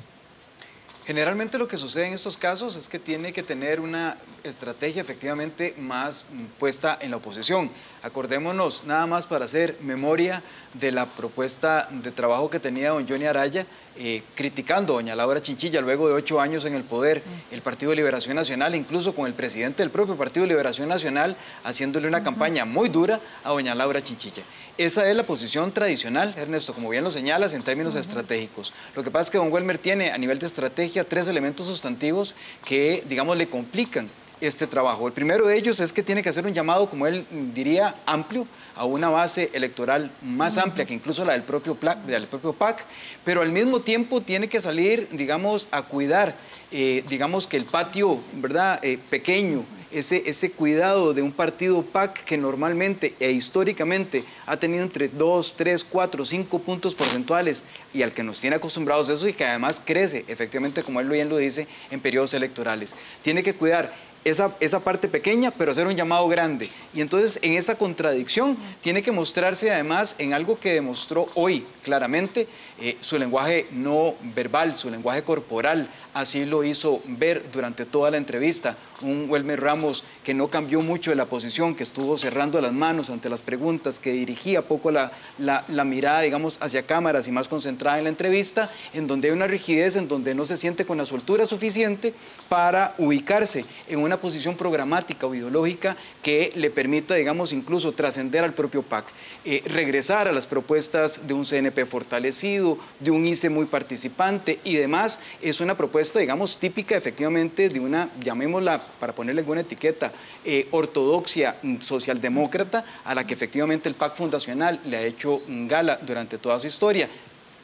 S4: Generalmente lo que sucede en estos casos es que tiene que tener una estrategia efectivamente más puesta en la oposición. Acordémonos nada más para hacer memoria de la propuesta de trabajo que tenía don Johnny Araya eh, criticando a doña Laura Chinchilla luego de ocho años en el poder, el Partido de Liberación Nacional, incluso con el presidente del propio Partido de Liberación Nacional haciéndole una campaña muy dura a doña Laura Chinchilla. Esa es la posición tradicional, Ernesto, como bien lo señalas, en términos estratégicos. Lo que pasa es que don Welmer tiene a nivel de estrategia tres elementos sustantivos que, digamos, le complican este trabajo. El primero de ellos es que tiene que hacer un llamado, como él diría, amplio, a una base electoral más amplia que incluso la del propio, del propio PAC, pero al mismo tiempo tiene que salir, digamos, a cuidar, eh, digamos, que el patio, ¿verdad?, Eh, pequeño, ese, ese cuidado de un partido PAC que normalmente e históricamente ha tenido entre 2, 3, 4, 5 puntos porcentuales y al que nos tiene acostumbrados eso y que además crece, efectivamente, como él bien lo dice, en periodos electorales. Tiene que cuidar esa, esa parte pequeña, pero hacer un llamado grande. Y entonces en esa contradicción tiene que mostrarse además en algo que demostró hoy claramente eh, su lenguaje no verbal, su lenguaje corporal. Así lo hizo ver durante toda la entrevista. un Welmer Ramos que no cambió mucho de la posición, que estuvo cerrando las manos ante las preguntas, que dirigía poco la, la, mirada, digamos, hacia cámaras y más concentrada en la entrevista, en donde hay una rigidez, en donde no se siente con la soltura suficiente para ubicarse en una posición programática o ideológica que le permita, digamos, incluso trascender al propio PAC, eh, regresar a las propuestas de un CNP fortalecido, de un ICE muy participante y demás. Es una propuesta, digamos, típica efectivamente de una, llamémosla, para ponerle alguna etiqueta, eh, ortodoxia socialdemócrata a la que efectivamente el PAC fundacional le ha hecho gala durante toda su historia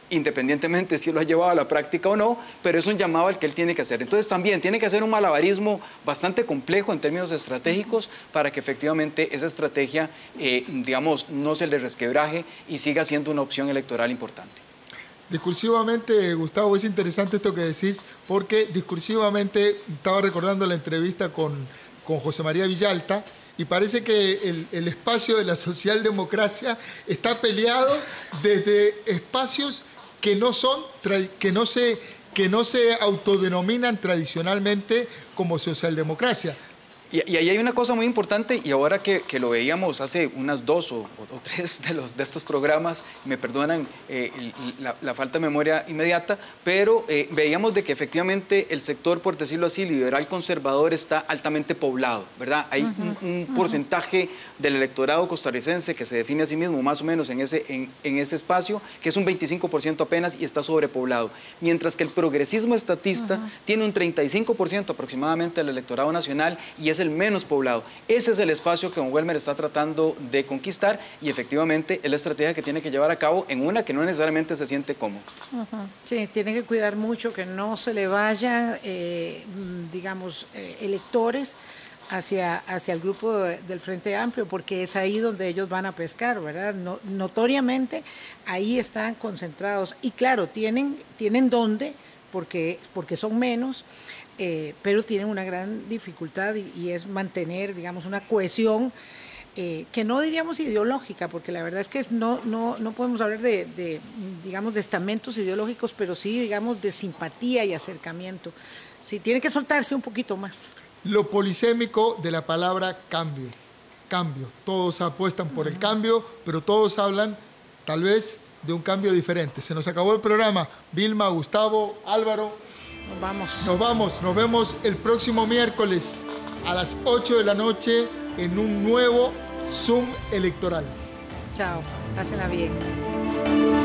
S4: independientemente si lo ha llevado a la práctica o no, pero es un llamado al que él tiene que hacer. Entonces también tiene que hacer un malabarismo bastante complejo en términos estratégicos para que efectivamente esa estrategia, eh, digamos, no se le resquebraje y siga siendo una opción electoral importante.
S1: Discursivamente, Gustavo, es interesante esto que decís, porque discursivamente estaba recordando la entrevista con, con José María Villalta, y parece que el, espacio de la socialdemocracia está peleado desde espacios que no son, que no se, que no se autodenominan tradicionalmente como socialdemocracia.
S4: Y, ahí hay una cosa muy importante, y ahora que, lo veíamos hace unas dos o, tres de, los, de estos programas, me perdonan eh, la, falta de memoria inmediata, pero eh, veíamos de que efectivamente el sector, por decirlo así, liberal conservador está altamente poblado, ¿verdad? Hay un, porcentaje del electorado costarricense que se define a sí mismo más o menos en ese, en, ese espacio, que es un 25% apenas y está sobrepoblado, mientras que el progresismo estatista tiene un 35% aproximadamente del electorado nacional y es el menos poblado. Ese es el espacio que Don Welmer está tratando de conquistar y efectivamente es la estrategia que tiene que llevar a cabo en una que no necesariamente se siente cómodo.
S2: Sí, tiene que cuidar mucho que no se le vaya, eh, digamos, eh, electores hacia, hacia el grupo del Frente Amplio, porque es ahí donde ellos van a pescar, ¿verdad? notoriamente ahí están concentrados. Y claro, tienen, tienen dónde, porque, porque son menos, eh, pero tienen una gran dificultad y, es mantener, digamos, una cohesión eh, que no diríamos ideológica, porque la verdad es que no, no, no podemos hablar de, digamos, de estamentos ideológicos, pero sí, digamos, de simpatía y acercamiento. Sí, tiene que soltarse un poquito más.
S1: Lo polisémico de la palabra cambio, cambio. Todos apuestan por el cambio, pero todos hablan, tal vez, de un cambio diferente. Se nos acabó el programa. Vilma, Gustavo, Álvaro,
S2: nos vamos.
S1: Nos vamos, nos vemos el próximo miércoles a las 8 de la noche en un nuevo Zoom electoral.
S2: Chao, pásenla bien.